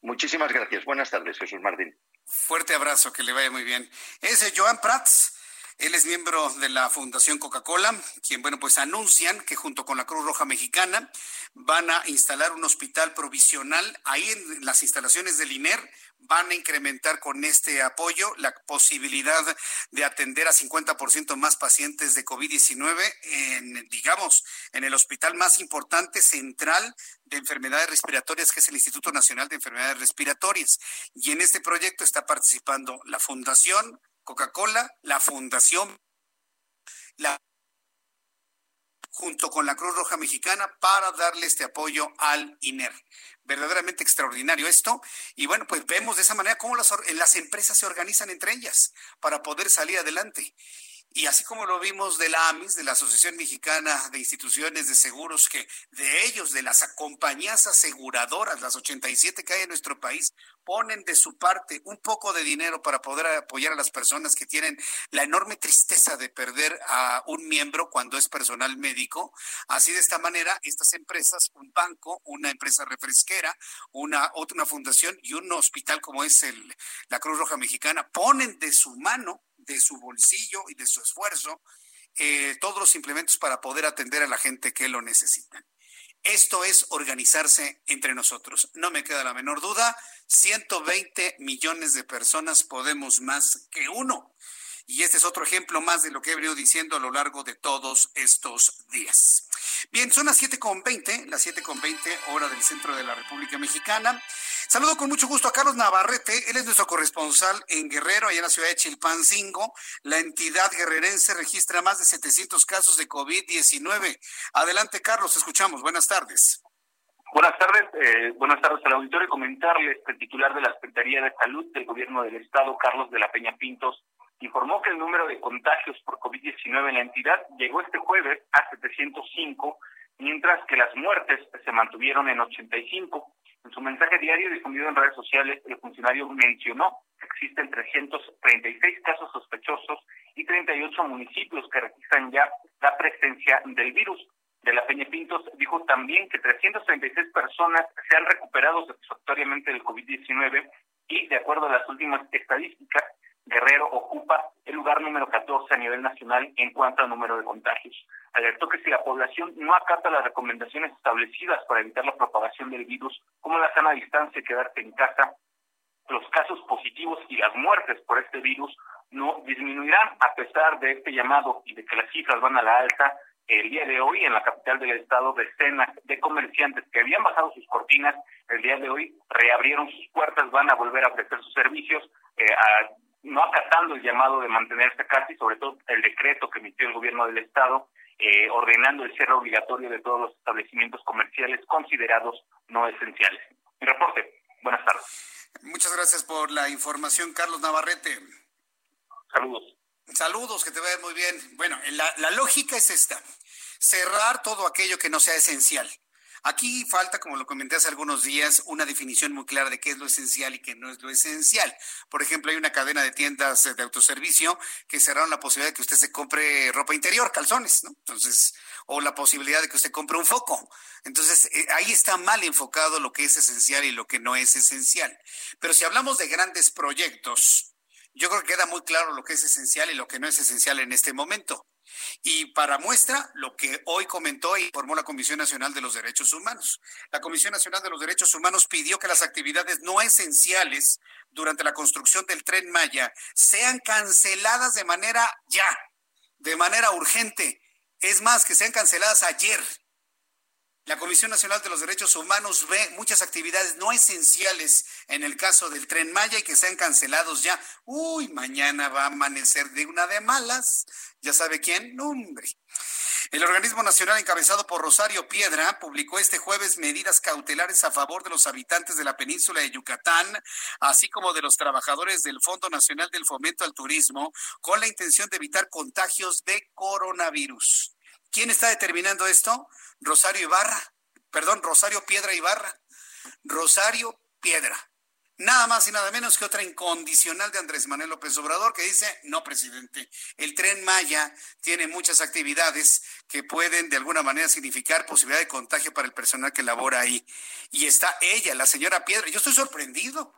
Muchísimas gracias. Buenas tardes, Jesús Martín. Fuerte abrazo, que le vaya muy bien. Es Joan Prats él es miembro de la Fundación Coca-Cola, quien, bueno, pues anuncian que junto con la Cruz Roja Mexicana van a instalar un hospital provisional ahí en las instalaciones del INER. Van a incrementar con este apoyo la posibilidad de atender a 50% más pacientes de COVID-19 en, digamos, en el hospital más importante central de enfermedades respiratorias, que es el Instituto Nacional de Enfermedades Respiratorias. Y en este proyecto está participando la Fundación, Coca-Cola, la Fundación, la junto con la Cruz Roja Mexicana para darle este apoyo al INER. Verdaderamente extraordinario esto. Y bueno, pues vemos de esa manera cómo las, las empresas se organizan entre ellas para poder salir adelante. Y así como lo vimos de la AMIS, de la Asociación Mexicana de Instituciones de Seguros, que de ellos, de las compañías aseguradoras, las 87 que hay en nuestro país, ponen de su parte un poco de dinero para poder apoyar a las personas que tienen la enorme tristeza de perder a un miembro cuando es personal médico. Así de esta manera, estas empresas, un banco, una empresa refresquera, una, otra, fundación y un hospital como es el, la Cruz Roja Mexicana, ponen de su mano de su bolsillo y de su esfuerzo eh, todos los implementos para poder atender a la gente que lo necesita. Esto es organizarse entre nosotros. No me queda la menor duda, 120 millones de personas podemos más que uno. Y este es otro ejemplo más de lo que he venido diciendo a lo largo de todos estos días. Bien, son las 7.20, las 7.20 hora del centro de la República Mexicana. Saludo con mucho gusto a Carlos Navarrete, él es nuestro corresponsal en Guerrero, allá en la ciudad de Chilpancingo. La entidad guerrerense registra más de 700 casos de COVID-19. Adelante, Carlos, escuchamos. Buenas tardes. Buenas tardes, eh, buenas tardes al auditorio. Comentarles que el titular de la Secretaría de Salud del Gobierno del Estado, Carlos de la Peña Pintos, informó que el número de contagios por COVID-19 en la entidad llegó este jueves a 705, mientras que las muertes se mantuvieron en 85. En su mensaje diario difundido en redes sociales, el funcionario mencionó que existen 336 casos sospechosos y 38 municipios que registran ya la presencia del virus. De la Peña Pintos dijo también que 336 personas se han recuperado satisfactoriamente del COVID-19 y, de acuerdo a las últimas estadísticas, Guerrero ocupa el lugar número 14 a nivel nacional en cuanto al número de contagios. Alertó que si la población no acata las recomendaciones establecidas para evitar la propagación del virus, como la sana distancia y quedarse en casa, los casos positivos y las muertes por este virus no disminuirán a pesar de este llamado y de que las cifras van a la alta. El día de hoy en la capital del estado decenas de comerciantes que habían bajado sus cortinas el día de hoy reabrieron sus puertas, van a volver a ofrecer sus servicios eh, a no acatando el llamado de mantenerse casi, sobre todo el decreto que emitió el gobierno del Estado, eh, ordenando el cierre obligatorio de todos los establecimientos comerciales considerados no esenciales. Mi reporte. Buenas tardes. Muchas gracias por la información, Carlos Navarrete. Saludos. Saludos, que te vaya muy bien. Bueno, la, la lógica es esta. Cerrar todo aquello que no sea esencial. Aquí falta, como lo comenté hace algunos días, una definición muy clara de qué es lo esencial y qué no es lo esencial. Por ejemplo, hay una cadena de tiendas de autoservicio que cerraron la posibilidad de que usted se compre ropa interior, calzones, ¿no? Entonces, o la posibilidad de que usted compre un foco. Entonces, eh, ahí está mal enfocado lo que es esencial y lo que no es esencial. Pero si hablamos de grandes proyectos, yo creo que queda muy claro lo que es esencial y lo que no es esencial en este momento. Y para muestra, lo que hoy comentó e informó la Comisión Nacional de los Derechos Humanos. La Comisión Nacional de los Derechos Humanos pidió que las actividades no esenciales durante la construcción del tren Maya sean canceladas de manera ya, de manera urgente. Es más, que sean canceladas ayer. La Comisión Nacional de los Derechos Humanos ve muchas actividades no esenciales en el caso del tren Maya y que sean cancelados ya. Uy, mañana va a amanecer de una de malas. ¿Ya sabe quién? Nombre. El organismo nacional encabezado por Rosario Piedra publicó este jueves medidas cautelares a favor de los habitantes de la península de Yucatán, así como de los trabajadores del Fondo Nacional del Fomento al Turismo, con la intención de evitar contagios de coronavirus. ¿Quién está determinando esto? Rosario Ibarra, perdón, Rosario Piedra Ibarra. Rosario Piedra. Nada más y nada menos que otra incondicional de Andrés Manuel López Obrador que dice, no, presidente, el tren Maya tiene muchas actividades que pueden de alguna manera significar posibilidad de contagio para el personal que labora ahí. Y está ella, la señora Piedra. Yo estoy sorprendido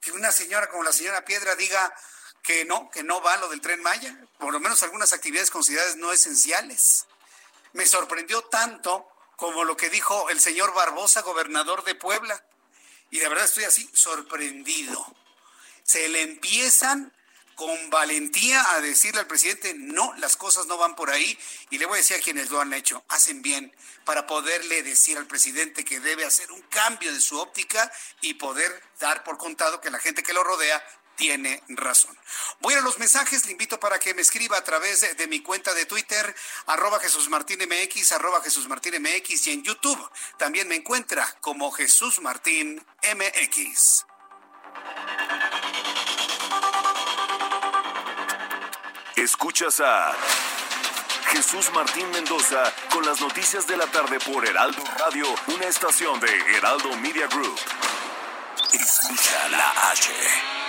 que una señora como la señora Piedra diga que no, que no va lo del tren Maya, por lo menos algunas actividades consideradas no esenciales me sorprendió tanto como lo que dijo el señor Barbosa, gobernador de Puebla. Y de verdad estoy así sorprendido. Se le empiezan con valentía a decirle al presidente, no, las cosas no van por ahí. Y le voy a decir a quienes lo han hecho, hacen bien para poderle decir al presidente que debe hacer un cambio de su óptica y poder dar por contado que la gente que lo rodea tiene razón. Voy a los mensajes, le invito para que me escriba a través de, mi cuenta de Twitter, arroba Jesús Martín arroba Jesús Martín y en YouTube también me encuentra como Jesús Martín MX. Escuchas a Jesús Martín Mendoza con las noticias de la tarde por Heraldo Radio, una estación de Heraldo Media Group. Escucha la H.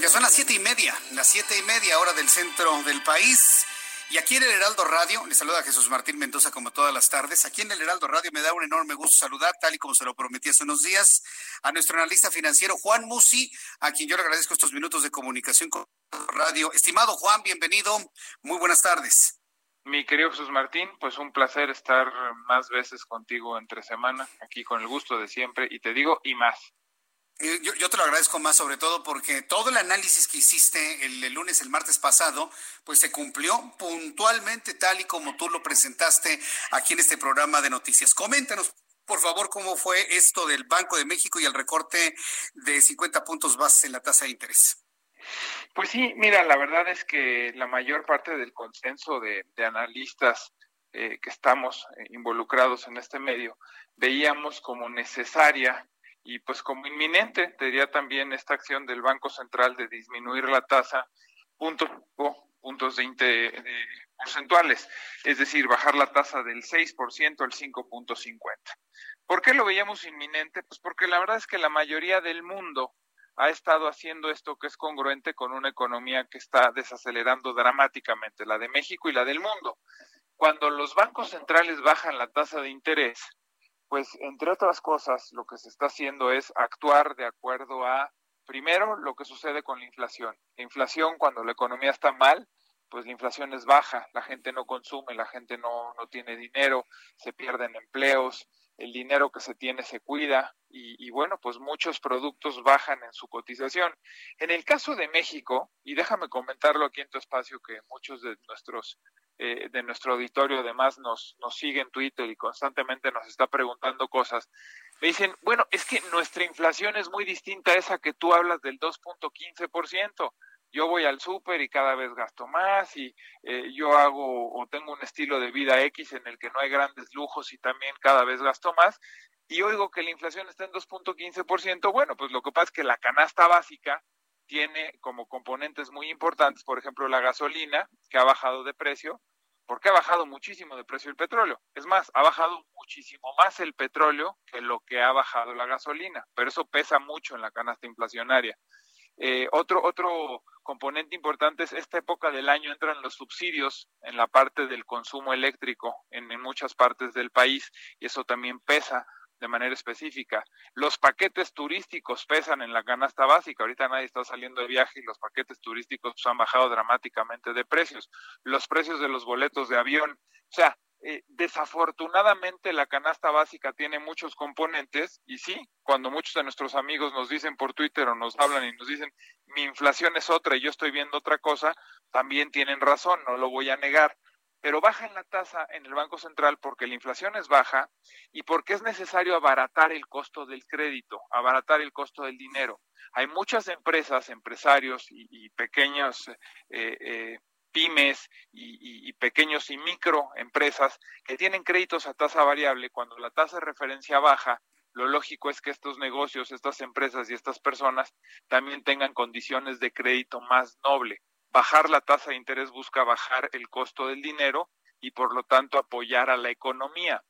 Ya son las siete y media, las siete y media hora del centro del país. Y aquí en el Heraldo Radio, le saluda Jesús Martín Mendoza como todas las tardes. Aquí en el Heraldo Radio me da un enorme gusto saludar, tal y como se lo prometí hace unos días, a nuestro analista financiero Juan Musi, a quien yo le agradezco estos minutos de comunicación con Radio. Estimado Juan, bienvenido. Muy buenas tardes. Mi querido Jesús Martín, pues un placer estar más veces contigo entre semana, aquí con el gusto de siempre, y te digo, y más. Eh, yo, te lo agradezco más, sobre todo porque todo el análisis que hiciste el, lunes, el martes pasado, pues se cumplió puntualmente tal y como tú lo presentaste aquí en este programa de noticias. Coméntanos, por favor, cómo fue esto del Banco de México y el recorte de 50 puntos bases en la tasa de interés. Pues sí, mira, la verdad es que la mayor parte del consenso de, analistas eh, que estamos eh, involucrados en este medio veíamos como necesaria y pues como inminente, diría también esta acción del Banco Central de disminuir la tasa puntos, puntos de, porcentuales, es decir, bajar la tasa del 6% al 5.50. ¿Por qué lo veíamos inminente? Pues porque la verdad es que la mayoría del mundo ha estado haciendo esto que es congruente con una economía que está desacelerando dramáticamente, la de México y la del mundo. Cuando los bancos centrales bajan la tasa de interés, pues entre otras cosas, lo que se está haciendo es actuar de acuerdo a, primero, lo que sucede con la inflación. La inflación, cuando la economía está mal, pues la inflación es baja, la gente no consume, la gente no, no tiene dinero, se pierden empleos, el dinero que se tiene se cuida y, y, bueno, pues muchos productos bajan en su cotización. En el caso de México, y déjame comentarlo aquí en tu espacio que muchos de nuestros eh, de nuestro auditorio además nos, nos sigue en Twitter y constantemente nos está preguntando cosas, me dicen, bueno, es que nuestra inflación es muy distinta a esa que tú hablas del 2.15%. Yo voy al súper y cada vez gasto más y eh, yo hago o tengo un estilo de vida X en el que no hay grandes lujos y también cada vez gasto más. Y oigo que la inflación está en 2.15%. Bueno, pues lo que pasa es que la canasta básica tiene como componentes muy importantes, por ejemplo, la gasolina, que ha bajado de precio, porque ha bajado muchísimo de precio el petróleo. Es más, ha bajado muchísimo más el petróleo que lo que ha bajado la gasolina, pero eso pesa mucho en la canasta inflacionaria. Eh, otro, otro componente importante es esta época del año entran los subsidios en la parte del consumo eléctrico en, en muchas partes del país y eso también pesa de manera específica. Los paquetes turísticos pesan en la canasta básica. Ahorita nadie está saliendo de viaje y los paquetes turísticos han bajado dramáticamente de precios. Los precios de los boletos de avión. O sea, eh, desafortunadamente la canasta básica tiene muchos componentes y sí, cuando muchos de nuestros amigos nos dicen por Twitter o nos hablan y nos dicen mi inflación es otra y yo estoy viendo otra cosa, también tienen razón, no lo voy a negar pero baja en la tasa en el Banco Central porque la inflación es baja y porque es necesario abaratar el costo del crédito, abaratar el costo del dinero. Hay muchas empresas, empresarios y, pequeños eh, eh, pymes y, y, pequeños y microempresas que tienen créditos a tasa variable. Cuando la tasa de referencia baja, lo lógico es que estos negocios, estas empresas y estas personas también tengan condiciones de crédito más noble bajar la tasa de interés busca bajar el costo del dinero y por lo tanto apoyar a la economía.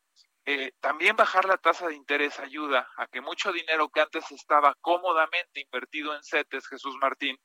Eh, también bajar la tasa de interés ayuda a que mucho dinero que antes estaba cómodamente invertido en CETES, Jesús Martín,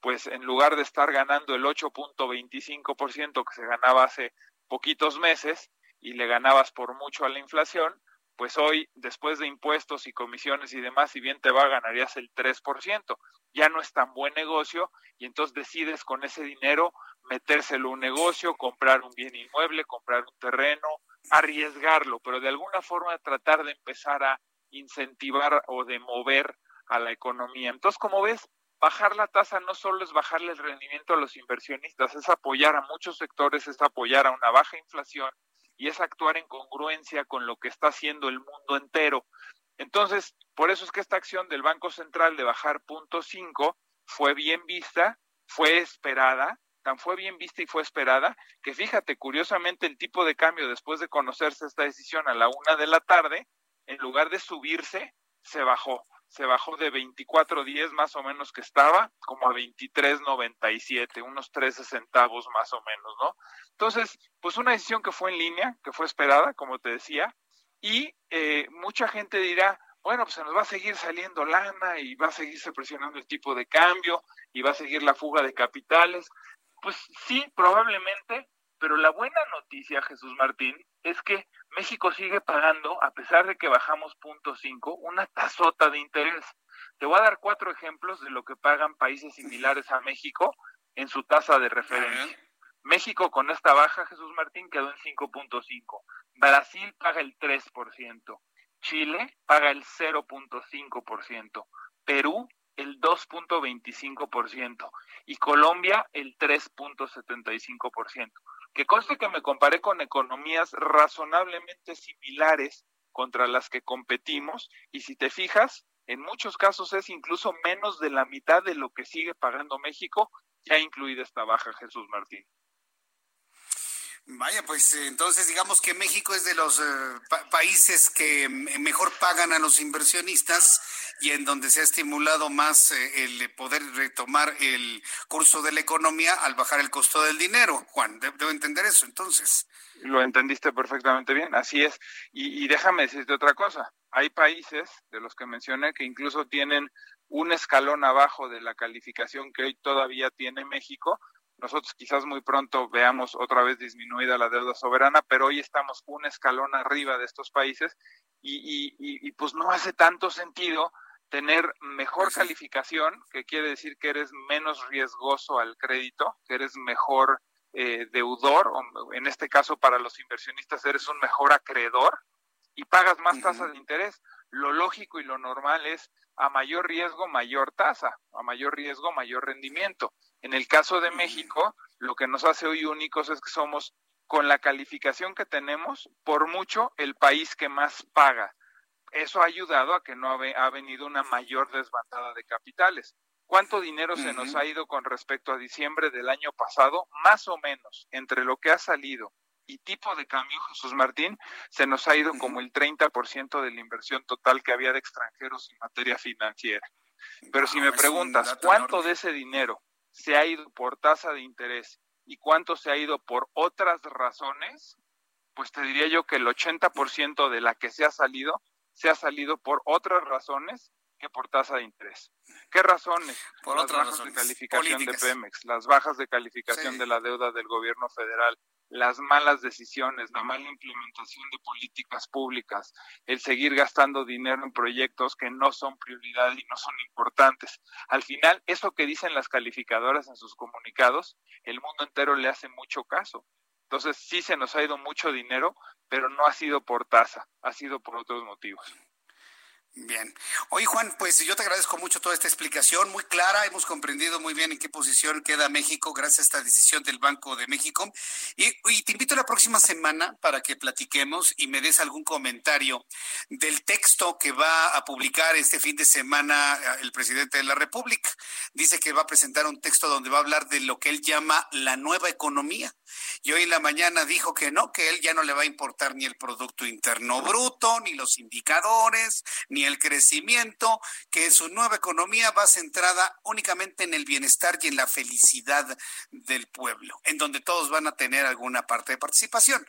pues en lugar de estar ganando el 8.25% que se ganaba hace poquitos meses y le ganabas por mucho a la inflación, pues hoy, después de impuestos y comisiones y demás, si bien te va, ganarías el 3%. Ya no es tan buen negocio y entonces decides con ese dinero metérselo a un negocio, comprar un bien inmueble, comprar un terreno, arriesgarlo, pero de alguna forma tratar de empezar a incentivar o de mover a la economía. Entonces, como ves, bajar la tasa no solo es bajarle el rendimiento a los inversionistas, es apoyar a muchos sectores, es apoyar a una baja inflación y es actuar en congruencia con lo que está haciendo el mundo entero. Entonces, por eso es que esta acción del Banco Central de bajar punto fue bien vista, fue esperada, tan fue bien vista y fue esperada, que fíjate, curiosamente el tipo de cambio después de conocerse esta decisión a la una de la tarde, en lugar de subirse, se bajó se bajó de 24.10 más o menos que estaba, como a 23.97, unos 13 centavos más o menos, ¿no? Entonces, pues una decisión que fue en línea, que fue esperada, como te decía, y eh, mucha gente dirá, bueno, pues se nos va a seguir saliendo lana y va a seguirse presionando el tipo de cambio y va a seguir la fuga de capitales. Pues sí, probablemente, Pero la buena noticia, Jesús Martín, es que México sigue pagando, a pesar de que bajamos punto cinco, una tasota de interés. Te voy a dar cuatro ejemplos de lo que pagan países similares a México en su tasa de referencia. México con esta baja, Jesús Martín, quedó en 5.5. Brasil paga el 3%. Chile paga el 0.5%. Perú el 2.25% y Colombia el 3.75%. Que conste que me comparé con economías razonablemente similares contra las que competimos y si te fijas, en muchos casos es incluso menos de la mitad de lo que sigue pagando México, ya incluida esta baja, Jesús Martín. Vaya, pues entonces digamos que México es de los eh, países que mejor pagan a los inversionistas y en donde se ha estimulado más eh, el poder retomar el curso de la economía al bajar el costo del dinero. Juan, debo entender eso entonces. Lo entendiste perfectamente bien, así es. Y, y déjame decirte otra cosa. Hay países de los que mencioné que incluso tienen un escalón abajo de la calificación que hoy todavía tiene México, nosotros quizás muy pronto veamos otra vez disminuida la deuda soberana, pero hoy estamos un escalón arriba de estos países y, y, pues no hace tanto sentido tener mejor calificación, que quiere decir que eres menos riesgoso al crédito, que eres mejor eh, deudor, o en este caso para los inversionistas eres un mejor acreedor y pagas más tasa de interés. Lo lógico y lo normal es a mayor riesgo, mayor tasa, a mayor riesgo, mayor rendimiento. En el caso de México, lo que nos hace hoy únicos es que somos, con la calificación que tenemos, por mucho el país que más paga. Eso ha ayudado a que no ha, venido una mayor desbandada de capitales. ¿Cuánto dinero se nos ha ido con respecto a diciembre del año pasado? Más o menos, entre lo que ha salido y tipo de cambio, Jesús Martín, se nos ha ido como el 30% de la inversión total que había de extranjeros en materia financiera. Pero si me preguntas, ¿cuánto de ese dinero se ha ido por tasa de interés y cuánto se ha ido por otras razones, pues te diría yo que el 80% de la que se ha salido, se ha salido por otras razones que por tasa de interés. ¿Qué razones? Por las otras bajas de calificación de Pemex, las bajas de calificación de la deuda del gobierno federal, las malas decisiones, la mala implementación de políticas públicas, el seguir gastando dinero en proyectos que no son prioridad y no son importantes. Al final, eso que dicen las calificadoras en sus comunicados, el mundo entero le hace mucho caso. Entonces, sí se nos ha ido mucho dinero, pero no ha sido por tasa, ha sido por otros motivos. Bien. Oye, Juan, pues yo te agradezco mucho toda esta explicación, muy clara. Hemos comprendido muy bien en qué posición queda México gracias a esta decisión del Banco de México. Y, te invito la próxima semana para que platiquemos y me des algún comentario del texto que va a publicar este fin de semana eh, el presidente de la República. Dice que va a presentar un texto donde va a hablar de lo que él llama la nueva economía. Y hoy en la mañana dijo que no, que él ya no le va a importar ni el Producto Interno Bruto, ni los indicadores, ni el crecimiento, que su nueva economía va centrada únicamente en el bienestar y en la felicidad del pueblo, en donde todos van a tener alguna parte de participación.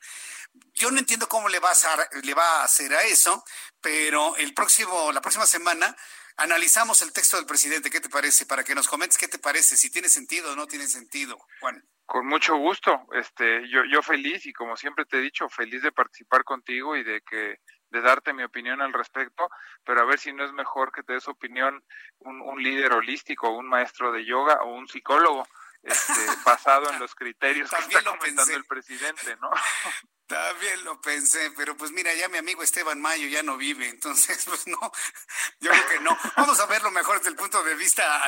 Yo no entiendo cómo le va a hacer, le va a, hacer a eso, pero el próximo, la próxima semana analizamos el texto del presidente. ¿Qué te parece? Para que nos comentes qué te parece, si tiene sentido o no tiene sentido, Juan. Con mucho gusto, este, yo, yo feliz y como siempre te he dicho, feliz de participar contigo y de que de darte mi opinión al respecto, pero a ver si no es mejor que te des opinión un, un líder holístico, un maestro de yoga o un psicólogo, este, basado en los criterios que está comentando el presidente, ¿no? También lo pensé, pero pues mira, ya mi amigo Esteban Mayo ya no vive, entonces pues no, yo creo que no. Vamos a verlo mejor desde el punto de vista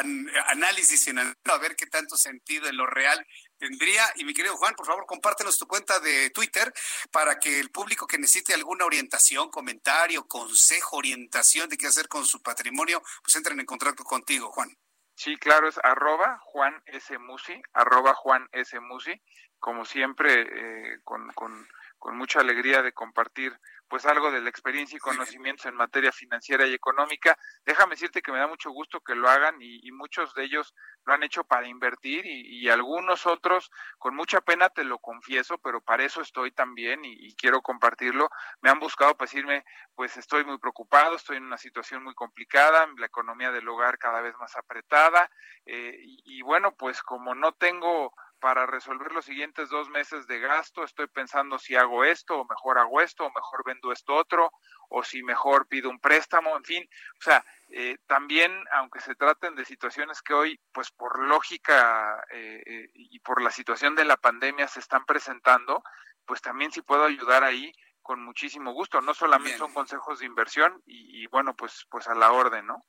análisis y a ver qué tanto sentido en lo real tendría. Y mi querido Juan, por favor, compártenos tu cuenta de Twitter para que el público que necesite alguna orientación, comentario, consejo, orientación de qué hacer con su patrimonio, pues entren en contacto contigo, Juan. Sí, claro, es arroba Juan S. Musi, arroba Juan S. Musi, como siempre, eh, con, con con mucha alegría de compartir pues algo de la experiencia y conocimientos en materia financiera y económica. Déjame decirte que me da mucho gusto que lo hagan y, muchos de ellos lo han hecho para invertir y, algunos otros, con mucha pena te lo confieso, pero para eso estoy también y, quiero compartirlo. Me han buscado para decirme, pues estoy muy preocupado, estoy en una situación muy complicada, la economía del hogar cada vez más apretada eh, y, bueno, pues como no tengo para resolver los siguientes dos meses de gasto, estoy pensando si hago esto, o mejor hago esto, o mejor vendo esto otro, o si mejor pido un préstamo, en fin, o sea, eh, también, aunque se traten de situaciones que hoy, pues por lógica eh, eh, y por la situación de la pandemia se están presentando, pues también si puedo ayudar ahí con muchísimo gusto. No solamente son consejos de inversión y, y, bueno, pues, pues a la orden, ¿no?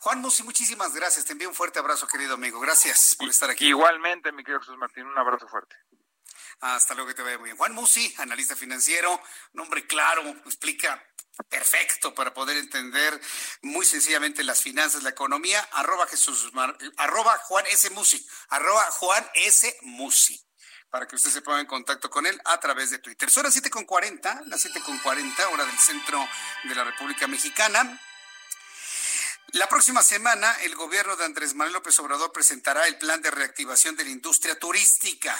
Juan Musi, muchísimas gracias. Te envío un fuerte abrazo, querido amigo. Gracias por estar aquí. Igualmente, mi querido Jesús Martín, un abrazo fuerte. Hasta luego, que te vaya muy bien. Juan Musi, analista financiero, nombre claro, explica perfecto para poder entender muy sencillamente las finanzas, la economía. Arroba Jesús, arroba Juan S. Musi, arroba Juan S. Musi para que usted se ponga en contacto con él a través de Twitter. Son las 7.40, las 7.40, hora del centro de la República Mexicana. La próxima semana, el gobierno de Andrés Manuel López Obrador presentará el plan de reactivación de la industria turística.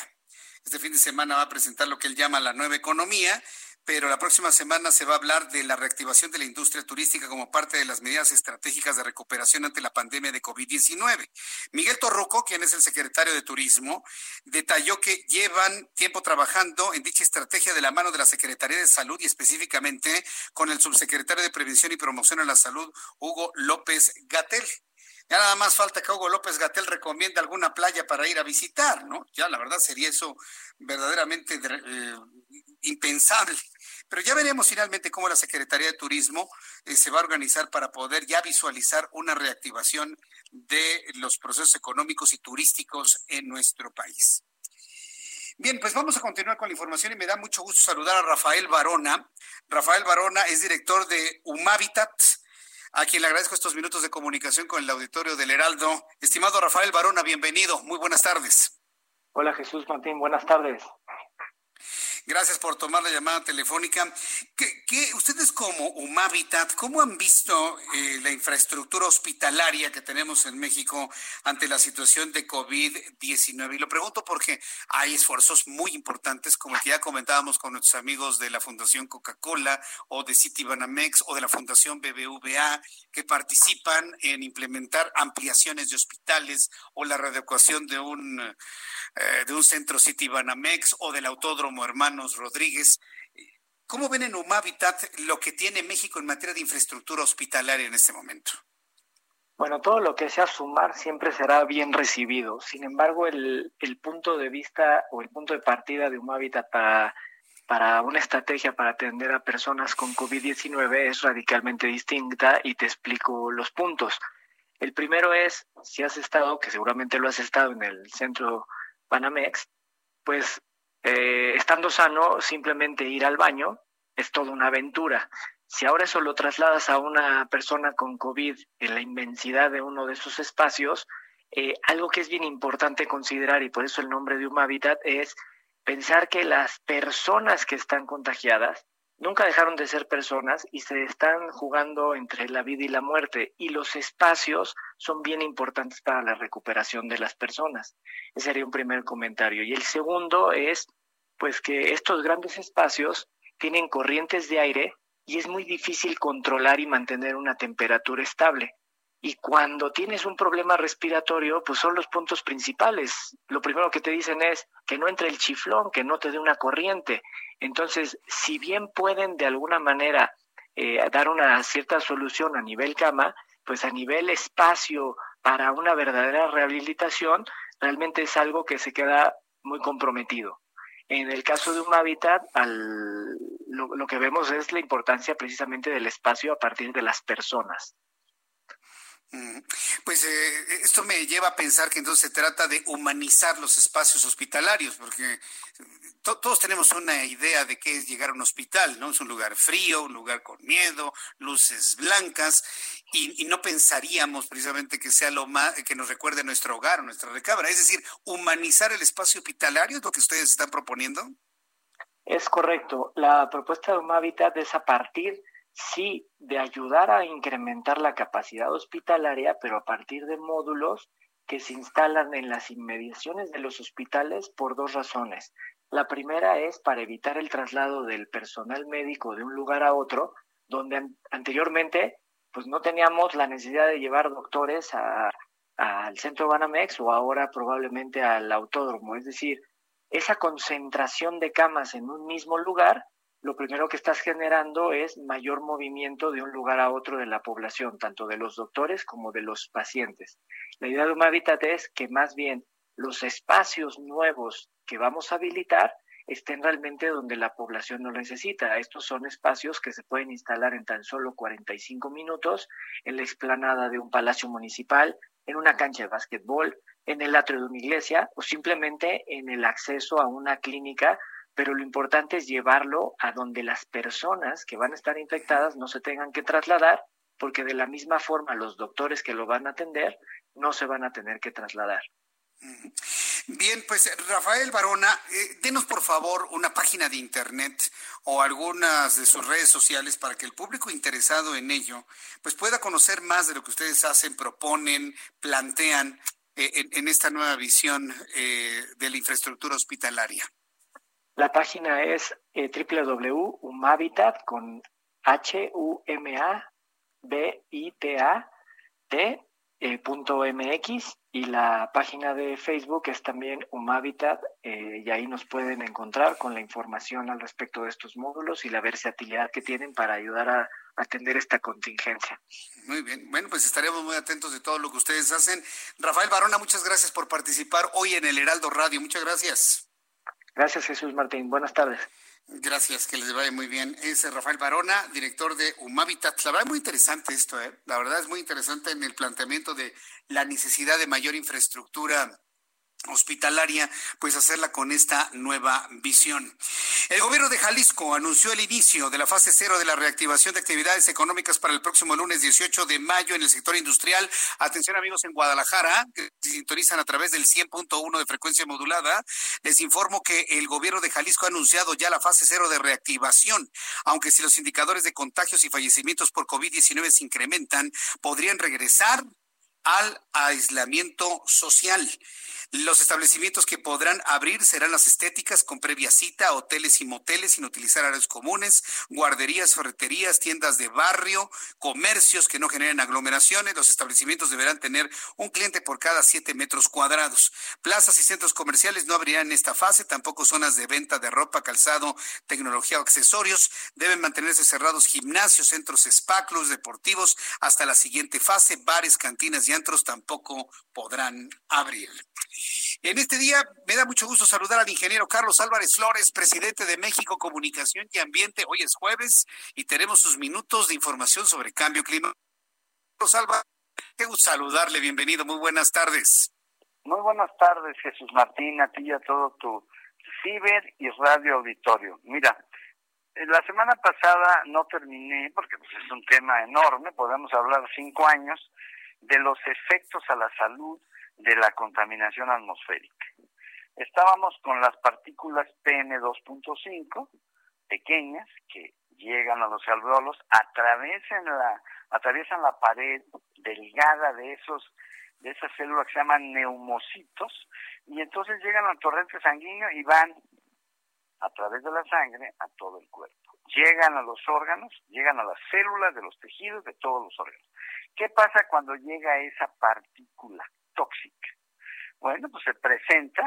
Este fin de semana va a presentar lo que él llama la nueva economía pero la próxima semana se va a hablar de la reactivación de la industria turística como parte de las medidas estratégicas de recuperación ante la pandemia de COVID-19. Miguel Torruco, quien es el secretario de Turismo, detalló que llevan tiempo trabajando en dicha estrategia de la mano de la Secretaría de Salud y específicamente con el subsecretario de Prevención y Promoción a la Salud, Hugo López Gatel. Ya nada más falta que Hugo López Gatel recomiende alguna playa para ir a visitar, ¿no? Ya la verdad sería eso verdaderamente eh, impensable. Pero ya veremos finalmente cómo la Secretaría de Turismo eh, se va a organizar para poder ya visualizar una reactivación de los procesos económicos y turísticos en nuestro país. Bien, pues vamos a continuar con la información y me da mucho gusto saludar a Rafael Barona. Rafael Barona es director de Humavitat, a quien le agradezco estos minutos de comunicación con el auditorio del Heraldo. Estimado Rafael Barona, bienvenido. Muy buenas tardes. Hola Jesús Martín, buenas tardes. Gracias por tomar la llamada telefónica. ¿Qué, ustedes como Humavitat, cómo han visto eh, la infraestructura hospitalaria que tenemos en México ante la situación de COVID-19? Y lo pregunto porque hay esfuerzos muy importantes, como que ya comentábamos con nuestros amigos de la Fundación Coca-Cola o de Citibanamex o de la Fundación BBVA, que participan en implementar ampliaciones de hospitales o la readecuación de un, eh, de un centro Citibanamex o del Autódromo Hermano Rodríguez. ¿Cómo ven en Humavitat lo que tiene México en materia de infraestructura hospitalaria en este momento? Bueno, todo lo que sea sumar siempre será bien recibido. Sin embargo, el, punto de vista o el punto de partida de Humavitat para, para una estrategia para atender a personas con COVID-19 es radicalmente distinta y te explico los puntos. El primero es, si has estado, que seguramente lo has estado en el centro Panamex, pues eh, estando sano, simplemente ir al baño es toda una aventura. Si ahora eso lo trasladas a una persona con COVID en la inmensidad de uno de esos espacios, eh, algo que es bien importante considerar, y por eso el nombre de un hábitat, es pensar que las personas que están contagiadas nunca dejaron de ser personas y se están jugando entre la vida y la muerte y los espacios son bien importantes para la recuperación de las personas. Ese sería un primer comentario. Y el segundo es pues que estos grandes espacios tienen corrientes de aire y es muy difícil controlar y mantener una temperatura estable. Y cuando tienes un problema respiratorio, pues son los puntos principales. Lo primero que te dicen es que no entre el chiflón, que no te dé una corriente. Entonces, si bien pueden de alguna manera eh, dar una cierta solución a nivel cama, pues a nivel espacio para una verdadera rehabilitación, realmente es algo que se queda muy comprometido. En el caso de un hábitat, al, lo que vemos es la importancia precisamente del espacio a partir de las personas. Pues eh, esto me lleva a pensar que entonces se trata de humanizar los espacios hospitalarios, porque todos tenemos una idea de qué es llegar a un hospital, ¿no? Es un lugar frío, un lugar con miedo, luces blancas, y, no pensaríamos precisamente que sea lo más, que nos recuerde nuestro hogar o nuestra recámara. Es decir, humanizar el espacio hospitalario es lo que ustedes están proponiendo. Es correcto. La propuesta de un es a partir sí de ayudar a incrementar la capacidad hospitalaria, pero a partir de módulos que se instalan en las inmediaciones de los hospitales por dos razones. La primera es para evitar el traslado del personal médico de un lugar a otro, donde anteriormente pues no teníamos la necesidad de llevar doctores al centro Banamex o ahora probablemente al autódromo. Es decir, esa concentración de camas en un mismo lugar, lo primero que estás generando es mayor movimiento de un lugar a otro de la población, tanto de los doctores como de los pacientes. La idea de un hábitat es que más bien los espacios nuevos que vamos a habilitar estén realmente donde la población lo necesita. Estos son espacios que se pueden instalar en tan solo 45 minutos en la explanada de un palacio municipal, en una cancha de básquetbol, en el atrio de una iglesia o simplemente en el acceso a una clínica, pero lo importante es llevarlo a donde las personas que van a estar infectadas no se tengan que trasladar, porque de la misma forma los doctores que lo van a atender no se van a tener que trasladar. Bien, pues Rafael Barona, eh, denos por favor una página de internet o algunas de sus redes sociales para que el público interesado en ello pues pueda conocer más de lo que ustedes hacen, proponen, plantean eh, en, esta nueva visión eh, de la infraestructura hospitalaria. La página es www.umhabitat con H U M A B I T A T .mx y la página de Facebook es también Humavitat eh, y ahí nos pueden encontrar con la información al respecto de estos módulos y la versatilidad que tienen para ayudar a atender esta contingencia. Muy bien, bueno, pues estaremos muy atentos de todo lo que ustedes hacen. Rafael Barona, muchas gracias por participar hoy en el Heraldo Radio. Muchas gracias. Gracias Jesús Martín. Buenas tardes. Gracias, que les vaya muy bien. Es Rafael Barona, director de Humavitat. La verdad es muy interesante esto, ¿eh? La verdad es muy interesante en el planteamiento de la necesidad de mayor infraestructura hospitalaria, pues hacerla con esta nueva visión. El gobierno de Jalisco anunció el inicio de la fase cero de la reactivación de actividades económicas para el próximo lunes 18 de mayo en el sector industrial. Atención amigos en Guadalajara, que se sintonizan a través del 100.1 de frecuencia modulada. Les informo que el gobierno de Jalisco ha anunciado ya la fase cero de reactivación, aunque si los indicadores de contagios y fallecimientos por COVID-19 se incrementan, podrían regresar al aislamiento social. Los establecimientos que podrán abrir serán las estéticas con previa cita, hoteles y moteles sin utilizar áreas comunes, guarderías, ferreterías, tiendas de barrio, comercios que no generen aglomeraciones. Los establecimientos deberán tener un cliente por cada siete metros cuadrados. Plazas y centros comerciales no abrirán en esta fase, tampoco zonas de venta de ropa, calzado, tecnología o accesorios. Deben mantenerse cerrados gimnasios, centros spa, deportivos hasta la siguiente fase. Bares, cantinas y antros tampoco podrán abrir. En este día me da mucho gusto saludar al ingeniero Carlos Álvarez Flores, presidente de México Comunicación y Ambiente. Hoy es jueves y tenemos sus minutos de información sobre cambio climático. Carlos Álvarez, qué gusto saludarle, bienvenido, muy buenas tardes. Muy buenas tardes, Jesús Martín, a ti y a todo tu ciber y radio auditorio. Mira, la semana pasada no terminé, porque pues, es un tema enorme, podemos hablar cinco años, de los efectos a la salud de la contaminación atmosférica. Estábamos con las partículas PM2.5, pequeñas, que llegan a los alveolos, atraviesan la, atraviesan la pared delgada de esos de esas células que se llaman neumocitos, y entonces llegan al torrente sanguíneo y van a través de la sangre a todo el cuerpo. Llegan a los órganos, llegan a las células de los tejidos de todos los órganos. ¿Qué pasa cuando llega esa partícula? Tóxica. Bueno, pues se presenta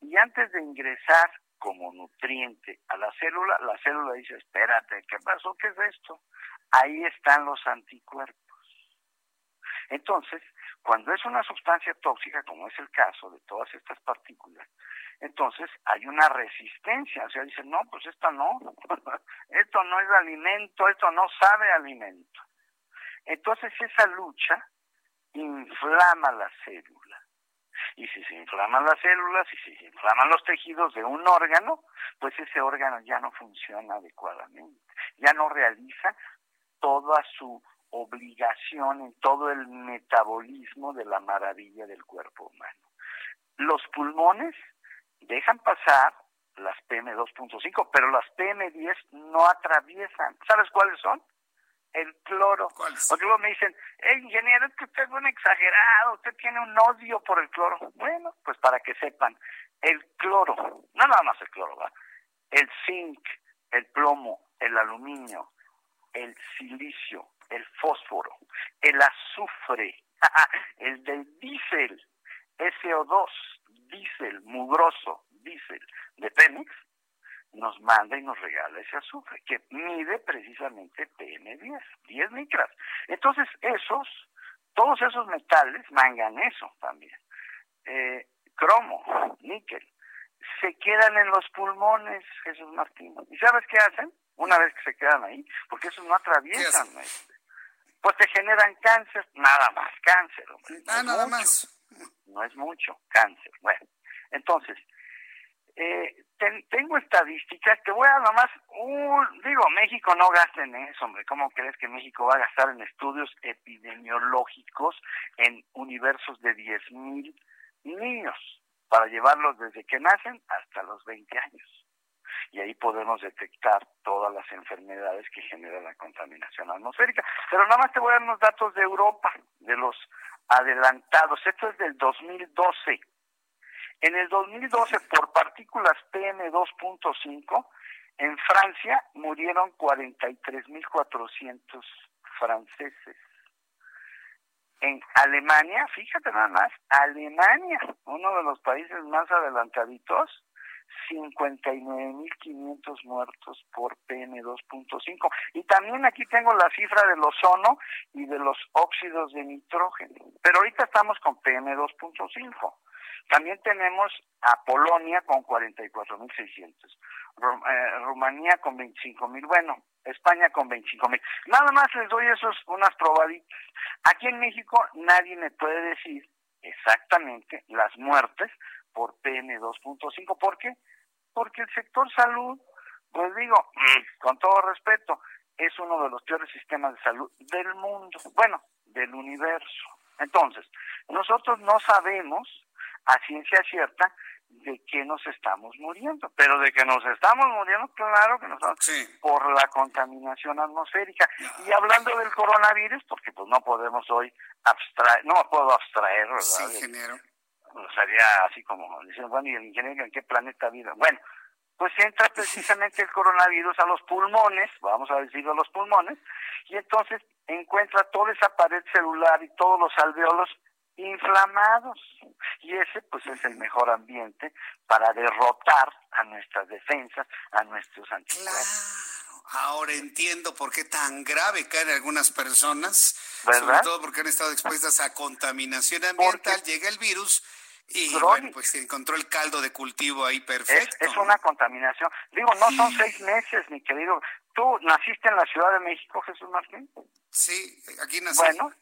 y antes de ingresar como nutriente a la célula, la célula dice, espérate, ¿qué pasó? ¿Qué es esto? Ahí están los anticuerpos. Entonces, cuando es una sustancia tóxica, como es el caso de todas estas partículas, entonces hay una resistencia. O sea, dicen, no, pues esto no, esto no es alimento, esto no sabe alimento. Entonces esa lucha inflama la célula. Y si se inflaman las células, y si se inflaman los tejidos de un órgano, pues ese órgano ya no funciona adecuadamente, ya no realiza toda su obligación en todo el metabolismo de la maravilla del cuerpo humano. Los pulmones dejan pasar las PM2.5, pero las PM10 no atraviesan. ¿Sabes cuáles son? El cloro. Porque luego me dicen, eh, ingeniero, es que usted es un exagerado, usted tiene un odio por el cloro. Bueno, pues para que sepan, el cloro, no nada más el cloro, ¿va? el zinc, el plomo, el aluminio, el silicio, el fósforo, el azufre, el del diésel, SO2, diésel, mugroso, diésel de Pemex, nos manda y nos regala ese azufre, que mide precisamente PM10, 10 micras. Entonces, esos, todos esos metales, manganeso también, eh, cromo, níquel, se quedan en los pulmones, Jesús Martín. ¿Y sabes qué hacen? Una vez que se quedan ahí, porque esos no atraviesan, pues te generan cáncer, nada más, cáncer, hombre. ah, nada más. No es mucho, cáncer. Bueno, entonces, eh, tengo estadísticas, te voy a nomás, digo, México no gasta en eso, hombre, ¿cómo crees que México va a gastar en estudios epidemiológicos en universos de 10.000 mil niños para llevarlos desde que nacen hasta los 20 años? Y ahí podemos detectar todas las enfermedades que genera la contaminación atmosférica. Pero nada más te voy a dar unos datos de Europa, de los adelantados. Esto es del 2012 en el 2012, por partículas PM2.5, en Francia murieron 43.400 franceses. En Alemania, fíjate nada más, Alemania, uno de los países más adelantaditos, 59.500 muertos por PM2.5. Y también aquí tengo la cifra del ozono y de los óxidos de nitrógeno. Pero ahorita estamos con PM2.5. También tenemos a Polonia con 44.600, eh, Rumanía con 25.000, bueno, España con 25.000. Nada más les doy esos unas probaditas. Aquí en México nadie me puede decir exactamente las muertes por PM2.5. ¿Por qué? Porque el sector salud, pues digo, con todo respeto, es uno de los peores sistemas de salud del mundo, bueno, del universo. Entonces, nosotros no sabemos a ciencia cierta de que nos estamos muriendo, pero de que nos estamos muriendo, claro que nos estamos por la contaminación atmosférica. Y hablando del coronavirus, porque pues no podemos hoy abstraer, no puedo abstraer, ¿verdad? Sí, ingeniero. Sería así como, dicen, bueno, ¿y el ingeniero en qué planeta vive? Bueno, pues entra precisamente el coronavirus a los pulmones, vamos a decirlo a los pulmones, y entonces encuentra toda esa pared celular y todos los alveolos inflamados. Y ese pues es el mejor ambiente para derrotar a nuestras defensas, a nuestros anticuerpos. Ahora entiendo por qué tan grave caen algunas personas, sobre todo porque han estado expuestas a contaminación ambiental, llega el virus y bueno, pues se encontró el caldo de cultivo ahí perfecto. Es, es una contaminación. Digo, no son seis meses, mi querido. ¿Tú naciste en la Ciudad de México, Jesús Martín? Sí, aquí nací. Bueno,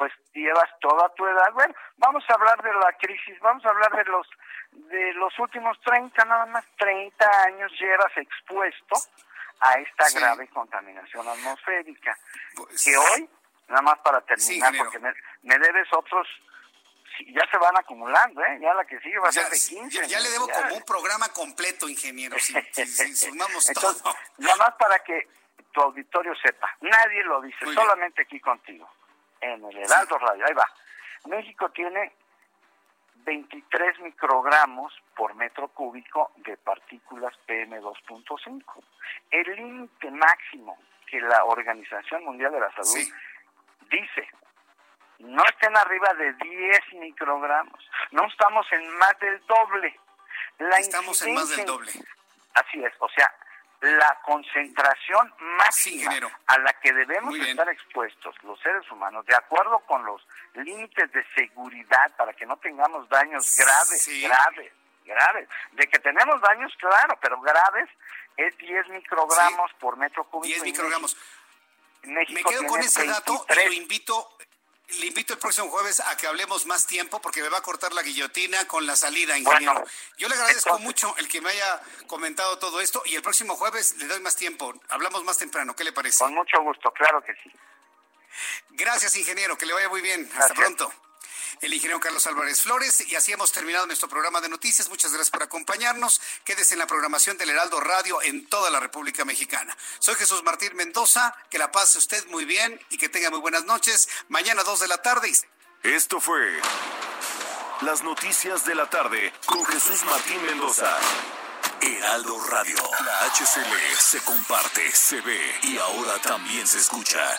pues llevas toda tu edad. Bueno, vamos a hablar de la crisis, vamos a hablar de los de los últimos 30, nada más 30 años llevas expuesto a esta grave contaminación atmosférica. Pues que hoy, nada más para terminar, porque me, debes otros ya se van acumulando, ¿eh? Ya la que sigue va a ser de 15. Ya, le debo como un programa completo, ingeniero, si, sumamos todo. Nada más para que tu auditorio sepa, nadie lo dice, solamente aquí contigo en el Heraldo Radio. Ahí va. México tiene 23 microgramos por metro cúbico de partículas PM2.5. El límite máximo que la Organización Mundial de la Salud dice, no estén arriba de 10 microgramos. No estamos en más del doble. La estamos en más del doble. Así es, o sea, la concentración máxima a la que debemos estar expuestos los seres humanos, de acuerdo con los límites de seguridad para que no tengamos daños graves, graves, graves. De que tenemos daños, claro, pero graves es 10 microgramos por metro cúbico. 10 microgramos. Me quedo con ese dato y lo invito le invito el próximo jueves a que hablemos más tiempo porque me va a cortar la guillotina con la salida, ingeniero. Yo le agradezco mucho el que me haya comentado todo esto y el próximo jueves le doy más tiempo. Hablamos más temprano. ¿Qué le parece? Con mucho gusto, claro que sí. Gracias, ingeniero. Que le vaya muy bien. Hasta pronto el ingeniero Carlos Álvarez Flores. Y así hemos terminado nuestro programa de noticias. Muchas gracias por acompañarnos. Quédese en la programación del Heraldo Radio en toda la República Mexicana. Soy Jesús Martín Mendoza. Que la pase usted muy bien y que tenga muy buenas noches. Mañana 2 de la tarde. Esto fue Las Noticias de la Tarde con Jesús Martín Mendoza. Heraldo Radio. La HCL se comparte, se ve y ahora también se escucha.